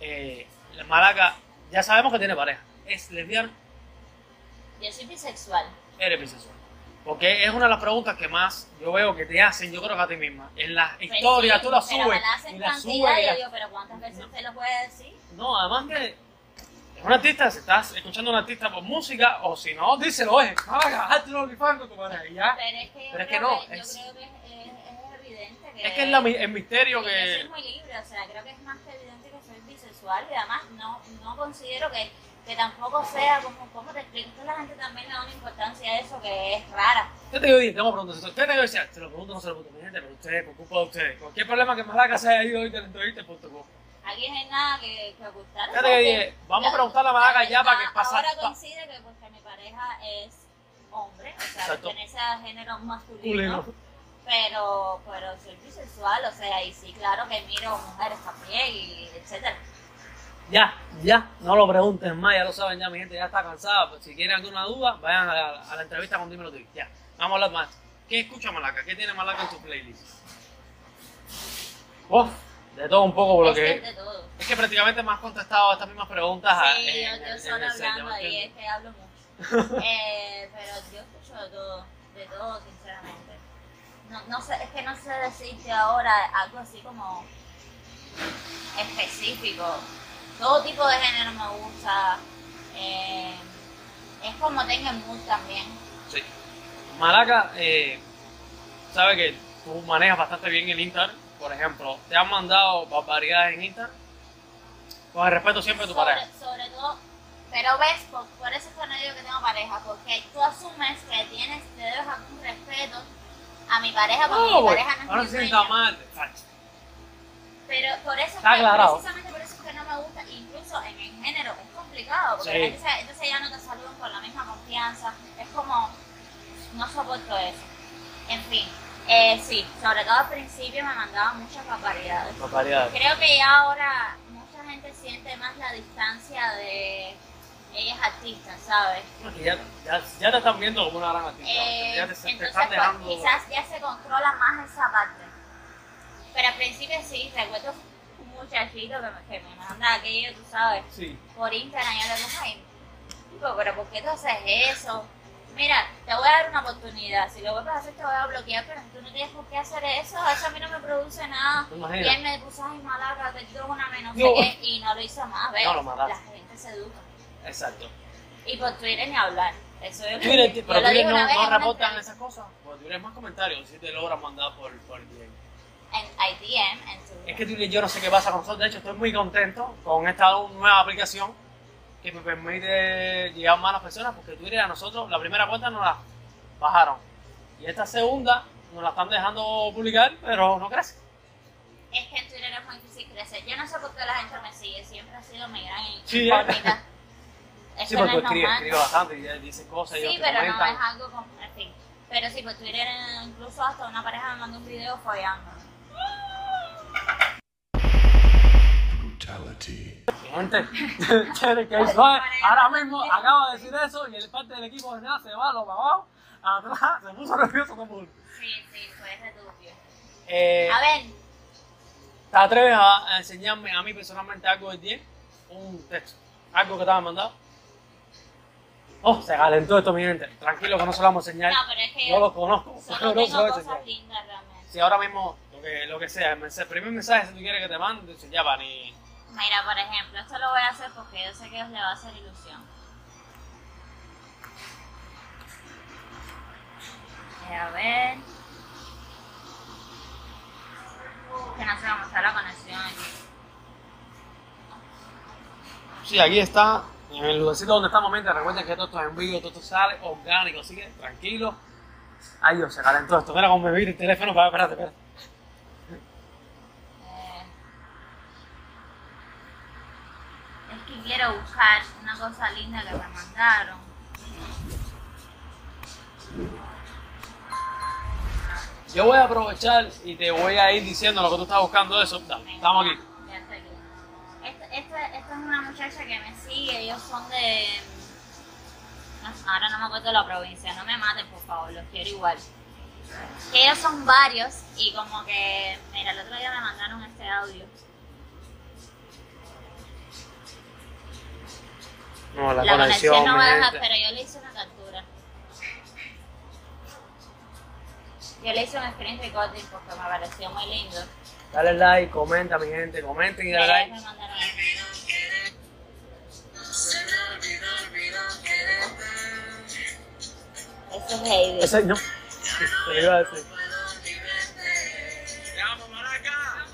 eh, Malaga, ya sabemos que tiene pareja, es lesbiana, Yo soy bisexual. eres bisexual. Porque es una de las preguntas que más yo veo que te hacen, yo creo que a ti misma. En las Pues historias sí, tú las subes me la hacen y las cantidad subes y y yo digo, pero ¿cuántas veces usted lo puede decir? No, además que es un artista, si estás escuchando a un artista por música, o si no, díselo, es, haga, hazte un OnlyFans con tu y ya. Pero es que yo Pero es que no, que, yo es- creo que es, es- es evidente que... Es que es la el misterio Yo soy que... muy libre, o sea, creo que es más que evidente que soy bisexual y además no, no considero que que tampoco sea como, ¿cómo te explico? Que la gente también le da una importancia a eso que es rara. Yo te digo, oye, tengo preguntas. Usted te se lo pregunto, no se lo pregunto, mi gente, pero ustedes, por culpa de ustedes. Cualquier problema que Malaca se haya ido hoy de la entrevista.com. Aquí no hay nada que, que ocultar. Fíjate que dije, vamos a preguntarle a Malaca ya para que pasa. Ahora coincide que porque mi pareja es hombre, o sea, Exacto. pertenece a género masculino. Culino. Pero, pero soy bisexual, o sea, y sí, claro que miro mujeres también, y etcétera. Ya, ya, no lo pregunten más, ya lo saben ya, mi gente ya está cansada. Pues si tienen alguna duda, vayan a la, a la entrevista con Dímelo TV. Ya, vamos a hablar más. ¿Qué escucha Malaca? ¿Qué tiene Malaca en su playlist? Uf, de todo un poco por lo es que es de todo. Es que prácticamente me has contestado estas mismas preguntas. a- Sí, en- yo, yo solo set, hablando ¿me ahí, es que hablo mucho. Eh, pero yo escucho de todo, de todo, sinceramente. No, no sé, es que no sé decirte ahora algo así como específico. Todo tipo de género me gusta. eh, es como tenga el mood también. Sí. Malaca, eh, sabe que tú manejas bastante bien el Instagram. Por ejemplo, te han mandado barbaridades en Instagram. Con el respeto siempre de tu sobre, pareja. sobre todo, pero ves, por, por eso es que no digo que tengo pareja, porque tú asumes que tienes, te debes algún respeto a mi pareja, porque mi güey, pareja no es ahora mi mal. Pero por eso es que, precisamente en el género, es complicado, porque Sí. se- entonces ya no te saludan con la misma confianza, es como, no soporto eso. En fin, eh, sí, sobre todo al principio me mandaban muchas barbaridades. Creo que ya ahora mucha gente siente más la distancia de ella es artista, ¿sabes? Ya, ya, ya te están viendo como una gran artista. Eh, ya te, te entonces, están pues, dejando. quizás ya se controla más esa parte. Pero al principio sí, recuerdo muchachito que me, que me manda aquello, tú sabes, Sí. por Instagram, yo le digo, pero ¿por qué tú haces eso? Mira, te voy a dar una oportunidad, si lo vuelves a hacer te voy a bloquear, pero tú no tienes por qué hacer eso, eso a mí no me produce nada. ¿Te Y él me puso, ay, malaca, no sé No. qué, y no lo hizo más, ¿ves? No lo mataste. La gente se educa. Exacto. Y por Twitter ni hablar. Eso yo, Twitter, yo pero Twitter digo no, una no una reportan esas cosas. Porque Twitter es más comentarios si te logran mandar por, por. En IDM, en Twitter. Es que Twitter yo no sé qué pasa con nosotros. De hecho, estoy muy contento con esta nueva aplicación que me permite llegar más a las personas porque Twitter a nosotros, la primera cuenta nos la bajaron. Y esta segunda nos la están dejando publicar, pero no crece. Es que en Twitter es muy difícil crecer. Yo no sé por qué la gente me sigue, siempre ha sido mi gran Sí, incógnita. Eso Sí, no porque tú es escribes, normal. escribes bastante y dices cosas y Sí, te pero no comentan. es algo como, en fin. Pero sí, por Twitter eh, incluso hasta una pareja me mandó un video follando. Gente, que ahora mismo acaba de decir eso y el parte del equipo de nada se va, lo para abajo, atrás, se puso nervioso mundo. Sí, sí, fue returbio. Eh, A ver, ¿Te atreves a, enseñarme a mí personalmente algo del 10? Un texto, algo que te han mandado. Oh, se calentó esto, mi gente. Tranquilo que no se lo vamos a enseñar. no, pero es que Yo lo conozco, solo no tengo cosas lindas realmente. Si ahora mismo, lo que, lo que sea, el, primer mensaje si tú quieres que te mande, ya va, ni... Mira, por ejemplo, esto lo voy a hacer porque yo sé que os le va a hacer ilusión. Eh, A ver. Que no se va a mostrar la conexión aquí. Sí, aquí está, en el lugarcito donde estamos, mi gente. Recuerden que todo esto es en vivo, todo esto sale orgánico, así que tranquilo. Ay, Dios, se calentó esto. Mira cómo me vira el teléfono. para espérate, espérate. Eh, es que quiero buscar una cosa linda que me mandaron. Yo voy a aprovechar y te voy a ir diciendo lo que tú estás buscando de eso. Dale, estamos aquí. Ya estoy aquí. Esta, esta, esta es una muchacha que me sigue, ellos son de... no, ahora no me acuerdo de la provincia, no me maten por favor, los quiero igual. Ellos son varios y como que, mira, el otro día me mandaron este audio. No, la, La conexión no mi va a dejar, pero yo le hice una captura. Yo le hice un screen recording porque me pareció muy lindo. Dale like, comenta, mi gente, comenten y dale like. Eso es Heidi. Ese no. Te lo iba a decir. ¡Te amo, Maraca!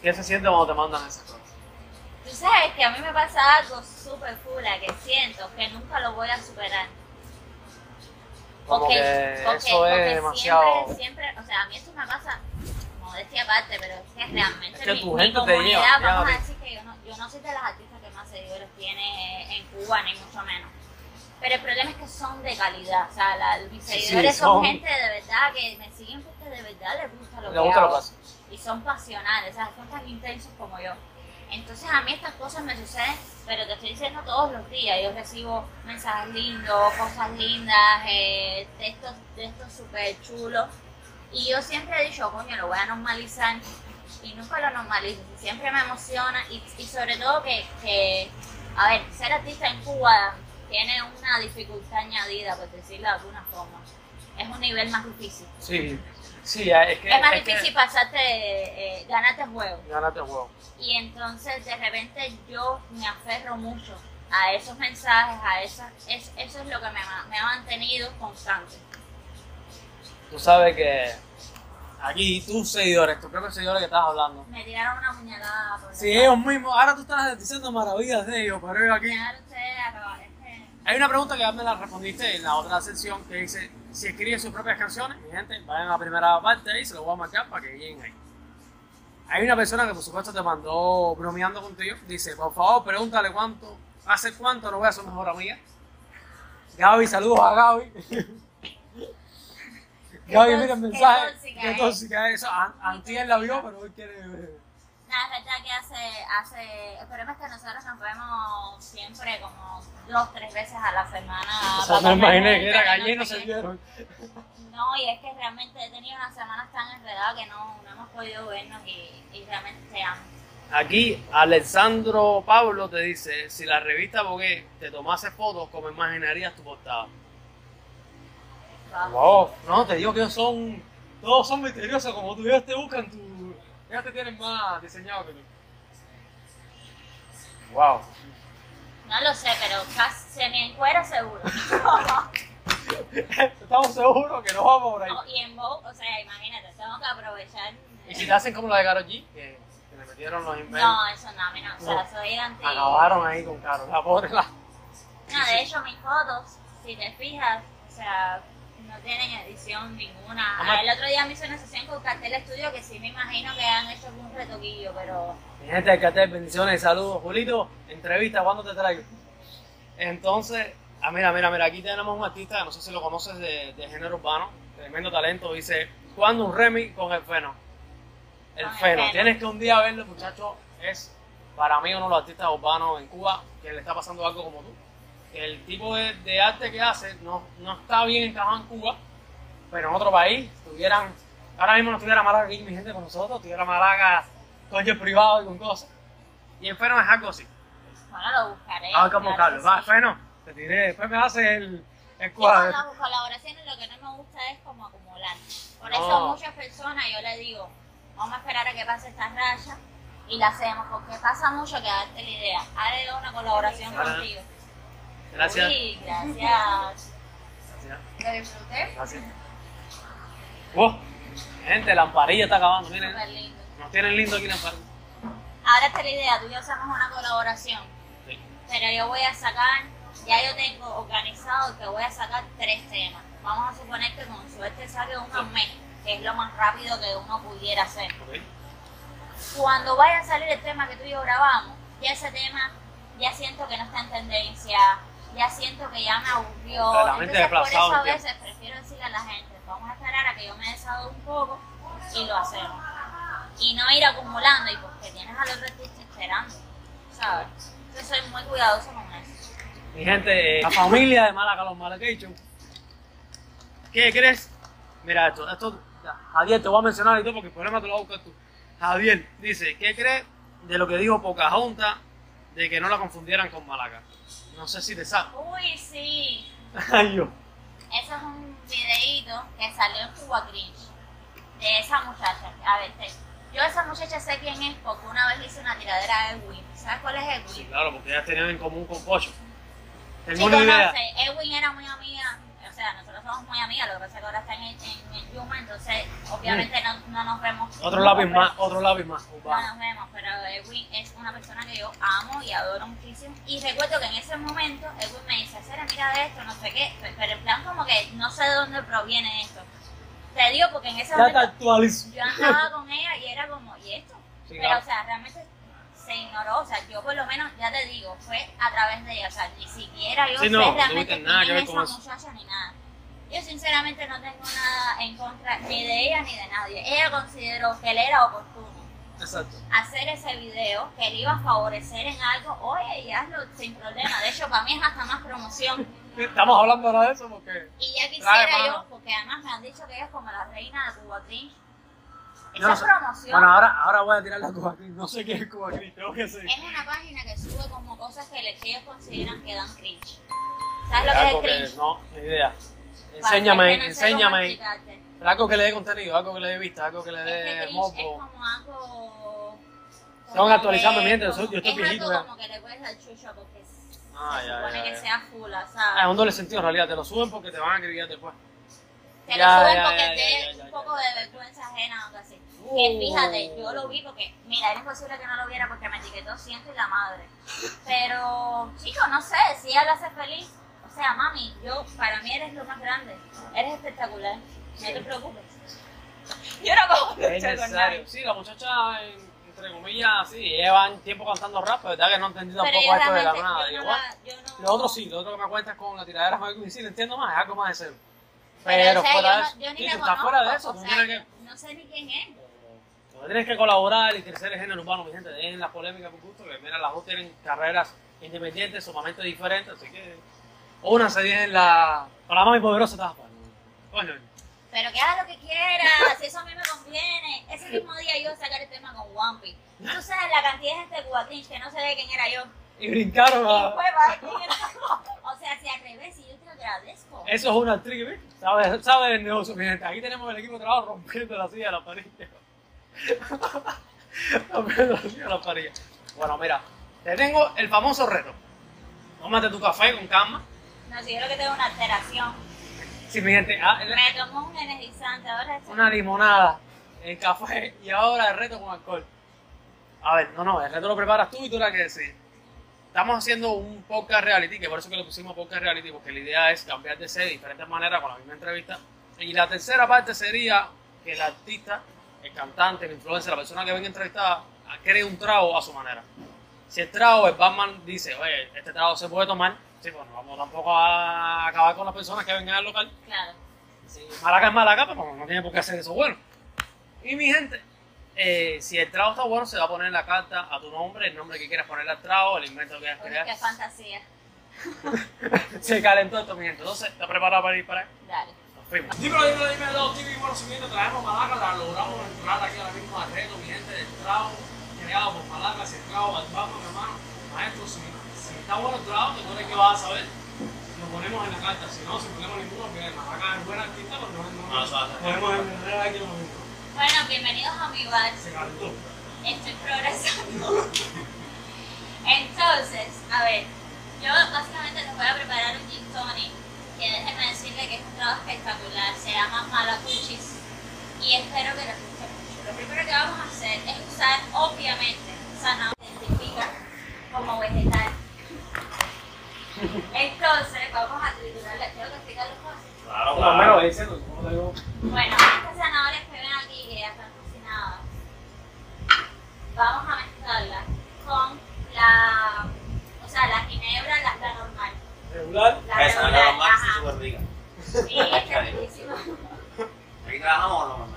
¿Qué se siente cuando te mandan esas sabes que a mí me pasa algo súper fula que siento que nunca lo voy a superar. Como que eso es demasiado. Siempre, siempre, o sea, a mí esto me pasa, modestia aparte, pero es que realmente Es que mi, tu mi gente te comunidad, lleva, vamos a decir que yo no, yo no soy de las artistas que más seguidores tiene en Cuba, ni mucho menos. Pero el problema es que son de calidad, o sea, la, mis Sí, sí, seguidores son, son- gente de verdad que me siguen porque de verdad les gusta lo Le que gusta lo hago que haces. y son pasionales, o sea, son tan intensos como yo. Entonces a mí estas cosas me suceden, pero te estoy diciendo todos los días. Yo recibo mensajes lindos, cosas lindas, eh, textos, textos súper chulos. Y yo siempre he dicho, coño, lo voy a normalizar. Y nunca lo normalizo. Siempre me emociona. Y, y sobre todo que, que, a ver, ser artista en Cuba tiene una dificultad añadida, por decirlo de alguna forma. Es un nivel más difícil. Sí, sí, es que. Es más es que- difícil pasarte, eh, ganarte el juego. El juego. Y entonces de repente yo me aferro mucho a esos mensajes, a esas, es, eso es lo que me, ha- me ha mantenido constante. Tú sabes que aquí tus seguidores, tus propios seguidores que estás hablando. Me tiraron una puñalada Sí, ellos mismos. Ahora tú estás diciendo maravillas de ellos, pero ellos aquí. Ustedes a acabar. Es que- Hay una pregunta que ya me la respondiste en la otra sección que dice: si escriben sus propias canciones, mi gente, vayan a la primera parte ahí, se lo voy a marcar para que lleguen ahí. Hay una persona que por supuesto te mandó bromeando contigo, dice, por favor pregúntale cuánto, hace cuánto no voy a su mejor amiga. Gaby, saludos a Gaby. Gaby, mira el qué mensaje. tóxica Qué tóxica es eso. An- Antier la vio, pero hoy quiere es verdad que hace, hace, el problema es que nosotros nos vemos siempre como dos, tres veces a la semana. O sea, comer imaginé que era y no gallina se vieron. No, y es que realmente he tenido unas semanas tan enredadas que no, no hemos podido vernos y, y realmente te amo. Aquí Alexandro Pablo te dice, si la revista Vogue te tomase fotos, ¿cómo imaginarías tu portada? Wow. Wow, no, te digo que son, todos son misteriosos, como tú, ellos te buscan tu, ellos te tienen más diseñado que tú. Wow. No lo sé, pero casi semi en cuero seguro. Estamos seguros que no vamos por ahí. No, y en Vogue, o sea, imagínate, tengo que aprovechar. Y si te hacen como la de Karol G, que, que le metieron los inventos, No, eso no, a mí no. O sea, No. soy anti. acabaron ahí con Karol, la pobre la... No, de hecho, mis fotos, si te fijas, o sea, no tienen edición ninguna. El otro día me hice una sesión con Cartel Estudio que sí me imagino que han hecho algún retoquillo, pero. Gente del cartel, bendiciones saludos. Julito, entrevista, ¿cuándo te traigo? Entonces, ah, mira, mira, mira, aquí tenemos un artista, no sé si lo conoces, de, de género urbano, tremendo talento, dice, ¿cuándo un remix con el Feno? El Con el Feno, tienes que un día verlo, muchacho, es para mí uno de los artistas urbanos en Cuba, que le está pasando algo como tú. El tipo de, de arte que hace no, no está bien encajado en Cuba, pero en otro país tuvieran, ahora mismo no estuviera Málaga aquí, mi gente con nosotros, tuviera Málaga con yo privado y con cosas. Y el Feno es algo así. Bueno, lo buscaré. Ah, como claro Carlos, va, sí. Feno, te tiré, después me haces el, el Yo con cuadro. las colaboraciones lo que no me gusta es como acumular. Por eso muchas personas yo le digo, vamos a esperar a que pase esta raya y la hacemos, porque pasa mucho que darte la idea. Haré una colaboración Ahora. contigo. Gracias. Sí, gracias. Gracias. Lo disfruté. Gracias. Wow, gente, la amparilla está acabando, miren. Súper lindo. Nos tienen lindo aquí la amparilla. Ahora está la idea, tú y yo hacemos una colaboración, Sí. pero yo voy a sacar, ya yo tengo organizado que voy a sacar tres temas. Vamos a suponer que con suerte salga uno al mes, que es lo más rápido que uno pudiera hacer. Ok. Cuando vaya a salir el tema que tú y yo grabamos, ya ese tema, ya siento que no está en tendencia, ya siento que ya me aburrió. Entonces, por desplazado eso a veces prefiero decirle a la gente, vamos a esperar a que yo me desahogue un poco y lo hacemos. Y no ir acumulando y porque tienes al otro artista esperando, ¿sabes? Yo soy muy cuidadoso con eso. Mi gente, eh, la familia de Málaga, los Malacation. ¿Qué crees? Mira esto, esto, ya, Javier, te voy a mencionar y todo porque el problema te lo vas a buscar tú. Javier dice, ¿qué crees de lo que dijo Pocahontas de que no la confundieran con Málaga? No sé si te sabes. Uy, sí. Ay, yo. Eso es un videíto que salió en Cuba Cringe de esa muchacha. A ver, te- yo esa muchacha sé quién es porque una vez hice una tiradera a Edwin. ¿Sabes cuál es Edwin? Sí, claro, porque ellas tenían en común con Pocho. Tengo Sí, una idea. conoce. Edwin era muy amiga, o sea, nosotros somos muy amigas, lo que pasa es que ahora está en, en, en Yuma, entonces obviamente no, no nos vemos. Otro no, lápiz más, otro lápiz más. No urbano. nos vemos, pero Edwin es una persona que yo amo y adoro muchísimo. Y recuerdo que en ese momento Edwin me dice, Sara, mira de esto, no sé qué, pero en plan como que no sé de dónde proviene esto. Te digo porque en ese Ya momento yo andaba con ella y era como, ¿y esto? Sí, pero claro. o sea, realmente se ignoró, o sea, yo por lo menos, ya te digo, fue a través de ella, o sea, ni siquiera yo Sí, sé no, no realmente tuviste nada que es ver con esa muchacha ni nada. Yo sinceramente no tengo nada en contra ni de ella ni de nadie. Ella consideró que le era oportuno Exacto. hacer ese video, que le iba a favorecer en algo, oye, y hazlo sin problema. De hecho, para mí es hasta más promoción. Estamos hablando ahora de eso porque. Y ya quisiera yo, porque además me han dicho que ella es como la reina de Cuba Cringe. Yo Esa no es sé. promoción. Bueno, ahora, ahora voy a tirar la Cuba Cris. No sé qué es Cuba Cris, tengo que ser. Es una página que sube como cosas que, ellos consideran que dan cringe. ¿Sabes lo que es el Algo que- cringe? No, ni idea. Para Enséñame, no sé enséñame. explicarte. Algo que le dé contenido, algo que le dé vista, algo que le Es que dé cringe es morbo. como algo... Tengo que actualizarme, que- mi gente, yo estoy es viejito algo ya. como que le puedes dar chucho porque Ah, se ya, supone ya, que ya. sea full, Ah, es ¿sabes? un doble sentido en realidad, te lo suben porque te van a acribillar después. Te Ya, lo suben ya, porque te un poco de vergüenza ajena o algo así. Uh. Que fíjate, yo lo vi porque, mira, era imposible que no lo viera porque me etiquetó siento y la madre. Pero, chico, no sé, si ella lo hace feliz, o sea, mami, yo, para mí eres lo más grande. Eres espectacular. No te preocupes. Yo no como Es necesario. Sí, la muchacha, en- entre comillas, sí, llevan tiempo cantando rap, pero verdad que no entendí Pero tampoco esto de la nada. no la- yo no- Lo otro sí, lo otro que me cuentas con la tiradera Edwin, sí, lo entiendo más, es algo más de cero. Pero, o sea, fuera yo, no- ni sí, conozco, fuera de eso, o sea, que... no sé ni quién es. Tienes que colaborar y crecer el género urbano, mi gente. Dejen la polémica por gusto, que mira, las dos tienen carreras independientes, sumamente diferentes, así que una se viene en la. Con la mami poderosa estás Coño, Pero que haga lo que quiera, si eso a mí me conviene. Ese mismo día yo sacar el tema con Wampi. Tú sabes la cantidad de gente de Cubatinch que no sabía quién era yo. y brincaron Y ¿quién era? O sea, si al revés, y yo te lo agradezco. Eso es una actriz, ¿ves? ¿Sabes sabe el negocio, mi gente? Aquí tenemos el equipo de trabajo rompiendo la silla de la parilla. rompiendo la silla de la parilla. Bueno, mira, te tengo el famoso reto. Tómate tu café con calma. No, si yo lo que tengo una alteración. Sí, mi gente, ah, el- Me tomó un energizante, ahora es una limonada, el café y ahora el reto con alcohol. A ver, no, no, el reto lo preparas tú y tú la que decir. Estamos haciendo un podcast reality, que por eso que le pusimos podcast reality, porque la idea es cambiar de sede de diferentes maneras con la misma entrevista. Y la tercera parte sería que el artista, el cantante, el influencer, la persona que venga entrevistada, cree un trago a su manera. Si el trago, el barman dice, oye, este trago se puede tomar, sí, pues no vamos tampoco a acabar con las personas que vengan al local. Claro. Sí, Malaca es Malaca, pero no tiene por qué hacer eso bueno. Y mi gente, eh, si el trago está bueno, se va a poner en la carta a tu nombre, el nombre que quieras poner al trago, el invento que quieras crear. qué fantasía. Se calentó esto, mi gente. Entonces, ¿estás preparado para ir para ahí? Dale. Nos fuimos. Dímelo, dímelo, dímelo, TV. Bueno, siguiente traemos Malaca, la logramos entrar aquí ahora mismo al reto, mi gente, del trago creado por Malaca, si el trago al vamos, mi hermano. Maestro, si, si está bueno el trago, que tú eres que vas a saber, lo ponemos en la carta. Si no, sin problema ninguno, que Malaca es buena artista, pues no, no, No, ser. podemos enredar aquí lo mismo. Bueno, bienvenidos a mi bar. Estoy progresando. Entonces, a ver, yo básicamente les voy a preparar un gin tonic que déjenme decirle que es un trabajo espectacular. Se llama Malacuchis y espero que les guste mucho. Lo primero que vamos a hacer es usar, obviamente, zanahoria identifica como vegetal. Entonces, vamos a triturarla. Tengo que explicar cosas. Claro, claro. ese, ¿cómo te digo? Bueno, estas zanahorias vamos a mezclarlas con la, o sea, la ginebra, la, la normal. Regular. La Esa es regular, la más ajá. súper rica. Sí, esta es riquísima. ¿Aquí trabajamos o no, mamá?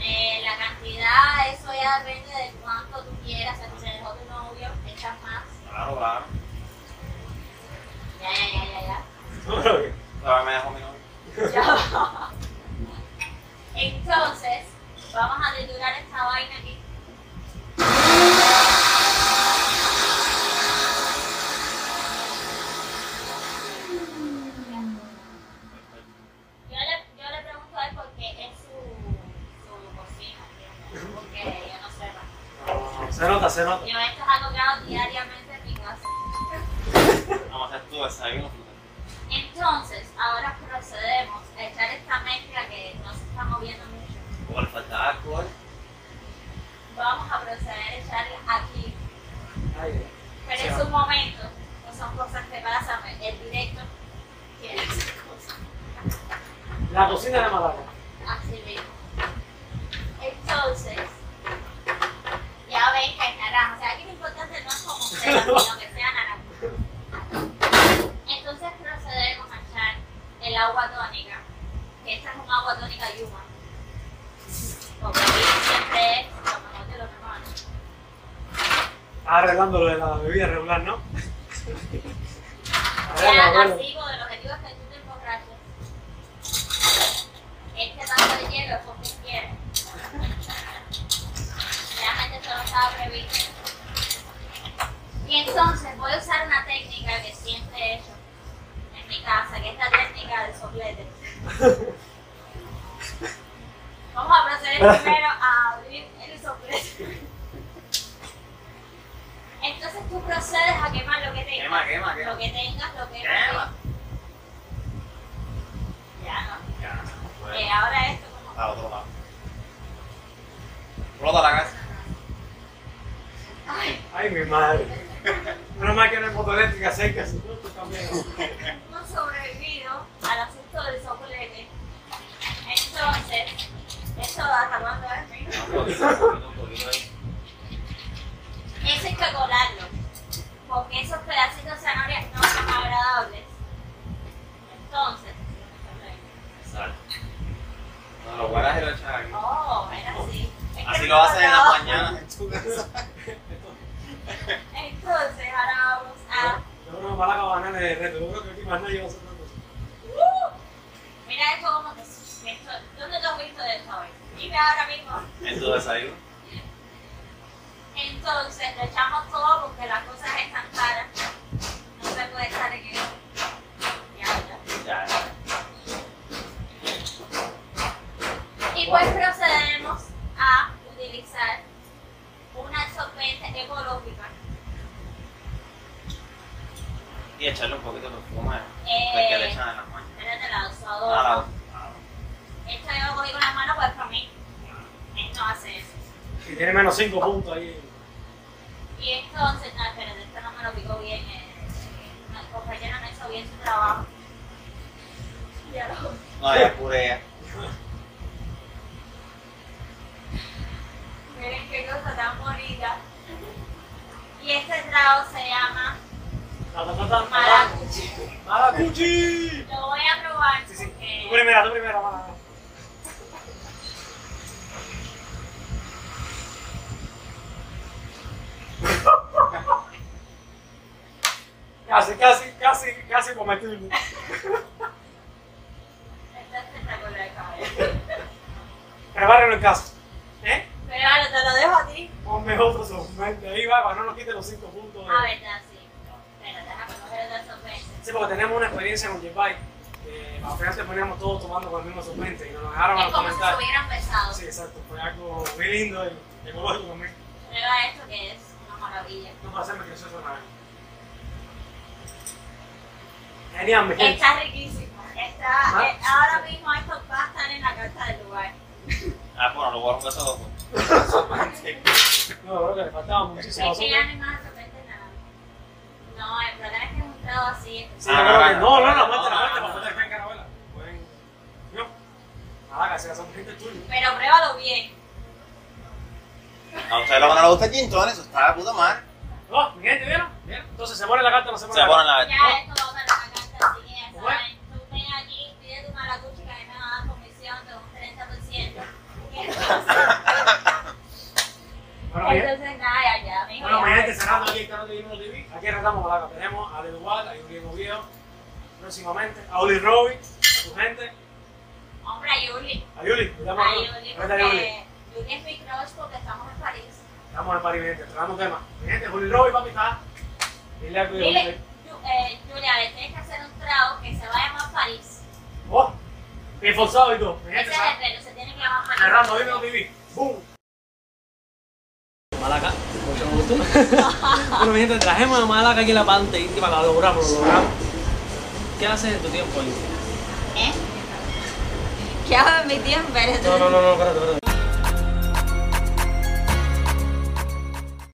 Eh, la cantidad, eso ya depende de cuánto tú quieras, o sea, si se dejó tu novio, echas más. Claro, claro. Ya, ya, ya, ya, ya. Todavía me dejó mi novio. Ya. Entonces, vamos a triturar esta vaina aquí. Yo le, yo le pregunto a él porque es su, su cocina, porque yo no más. Se nota, se nota. Yo esto es algo que hago diariamente en mi casa. Vamos a hacer tu desayuno. Entonces, ahora Así no lo haces en acordaba. mañanas en tu casa. Entonces, ahora vamos a. Yo creo que Malaca va a ganar el reto. Yo creo que aquí más nadie va a hacer otra cosa. ¡Uh! Mira esto como te. Esto, ¿Dónde lo has visto de esto hoy? Dime ahora mismo. En tu desayuno. Entonces, le echamos todo porque las cosas están caras. No se puede estar en eso. Ya, ya. Ya, ya. Y pues procedemos a utilizar una solvente ecológica. Y echarle un poquito de perfume. Eh, Pues que le echan en las mañanas. Espérate, la Ah, usadora. la- ah, Esto yo lo cogí con las manos, pues para mí. Él no hace eso. Y tiene menos 5 puntos ahí. Y entonces, no, espérate, esto no me lo picó bien. eh, eh, el compañero no hizo bien su trabajo. Ya lo. No, ya purea. Miren qué cosa tan bonita. Y este trago se llama. Maracuchi. ¡Maracuchi! Lo voy a probar Sí, Tú primera, tú primera. Casi, casi, casi, casi cometible. está espectacular, en casa. ¿Eh? Te lo dejo a ti. Ponme otro solvente ahí va para no nos quite los 5 puntos. de- Ah, verdad, sí. Porque tenemos una experiencia con J-Bike. Al final te poníamos todos tomando con el mismo solvente y nos dejaron a Es como si se hubieran besado. Sí, exacto. Fue algo muy lindo y ecológico también. Prueba esto que es una maravilla. No para hacerme que eso es una Genial, mi gente. Está riquísimo. Está, Ah. eh, ahora mismo esto va a estar en la carta del lugar. Ah, bueno, lo guardo un beso loco. No, creo que le faltaba muchísimo Es que ya no hay más solvente nada. No, el problema es trago así. Sí, Ah, no, no, no, no, la muerte, la no, muerte, no, para poder en caravela. Pueden. No. Nada, que sea solvente tuyo. Pero pruébalo bien. A ustedes lo que no les gusta el gin tonic, eso está de puta madre. No, mi gente, ¿vieron? ¿Vieron? Entonces se pone la carta o no se pone Se la carta. la Ya esto va a ser una carta así que ya saben. Tú ven aquí, pide tu maracuchi que a mí me va a dar comisión de un 30%. Y entonces, mi gente. nada, ya, ya, mijo, Bueno, mi gente, cerrando aquí de Dimos TV. Aquí retamos Malaca. Tenemos a Igual, a Julián Oviedo, próximamente. A Uli Roby, a su gente. Hombre, a Yuli. A Yuli, cuidamos a A Yuli. Yuli, a Yuli. Yuli es mi crush porque estamos en París. Estamos en París, mi gente, entregando temas. Mi gente, Juli Roby, papi, está. Dile algo de Dile, eh, Julia, le tienes que hacer un trago que se va a llamar París. Oh, bien forzado y todo. Mi Ese gente, es el se tiene que llamar París. cerrando Dimos TV. ¡Boom! Malaca, mucho gusto. bueno, mi gente, trajimos a Malaca aquí la parte íntima, la logramos, lo logramos. ¿Qué haces en tu tiempo libre? ¿Eh? ¿Qué hago en mi tiempo? No, no, no, no, espérate, espérate.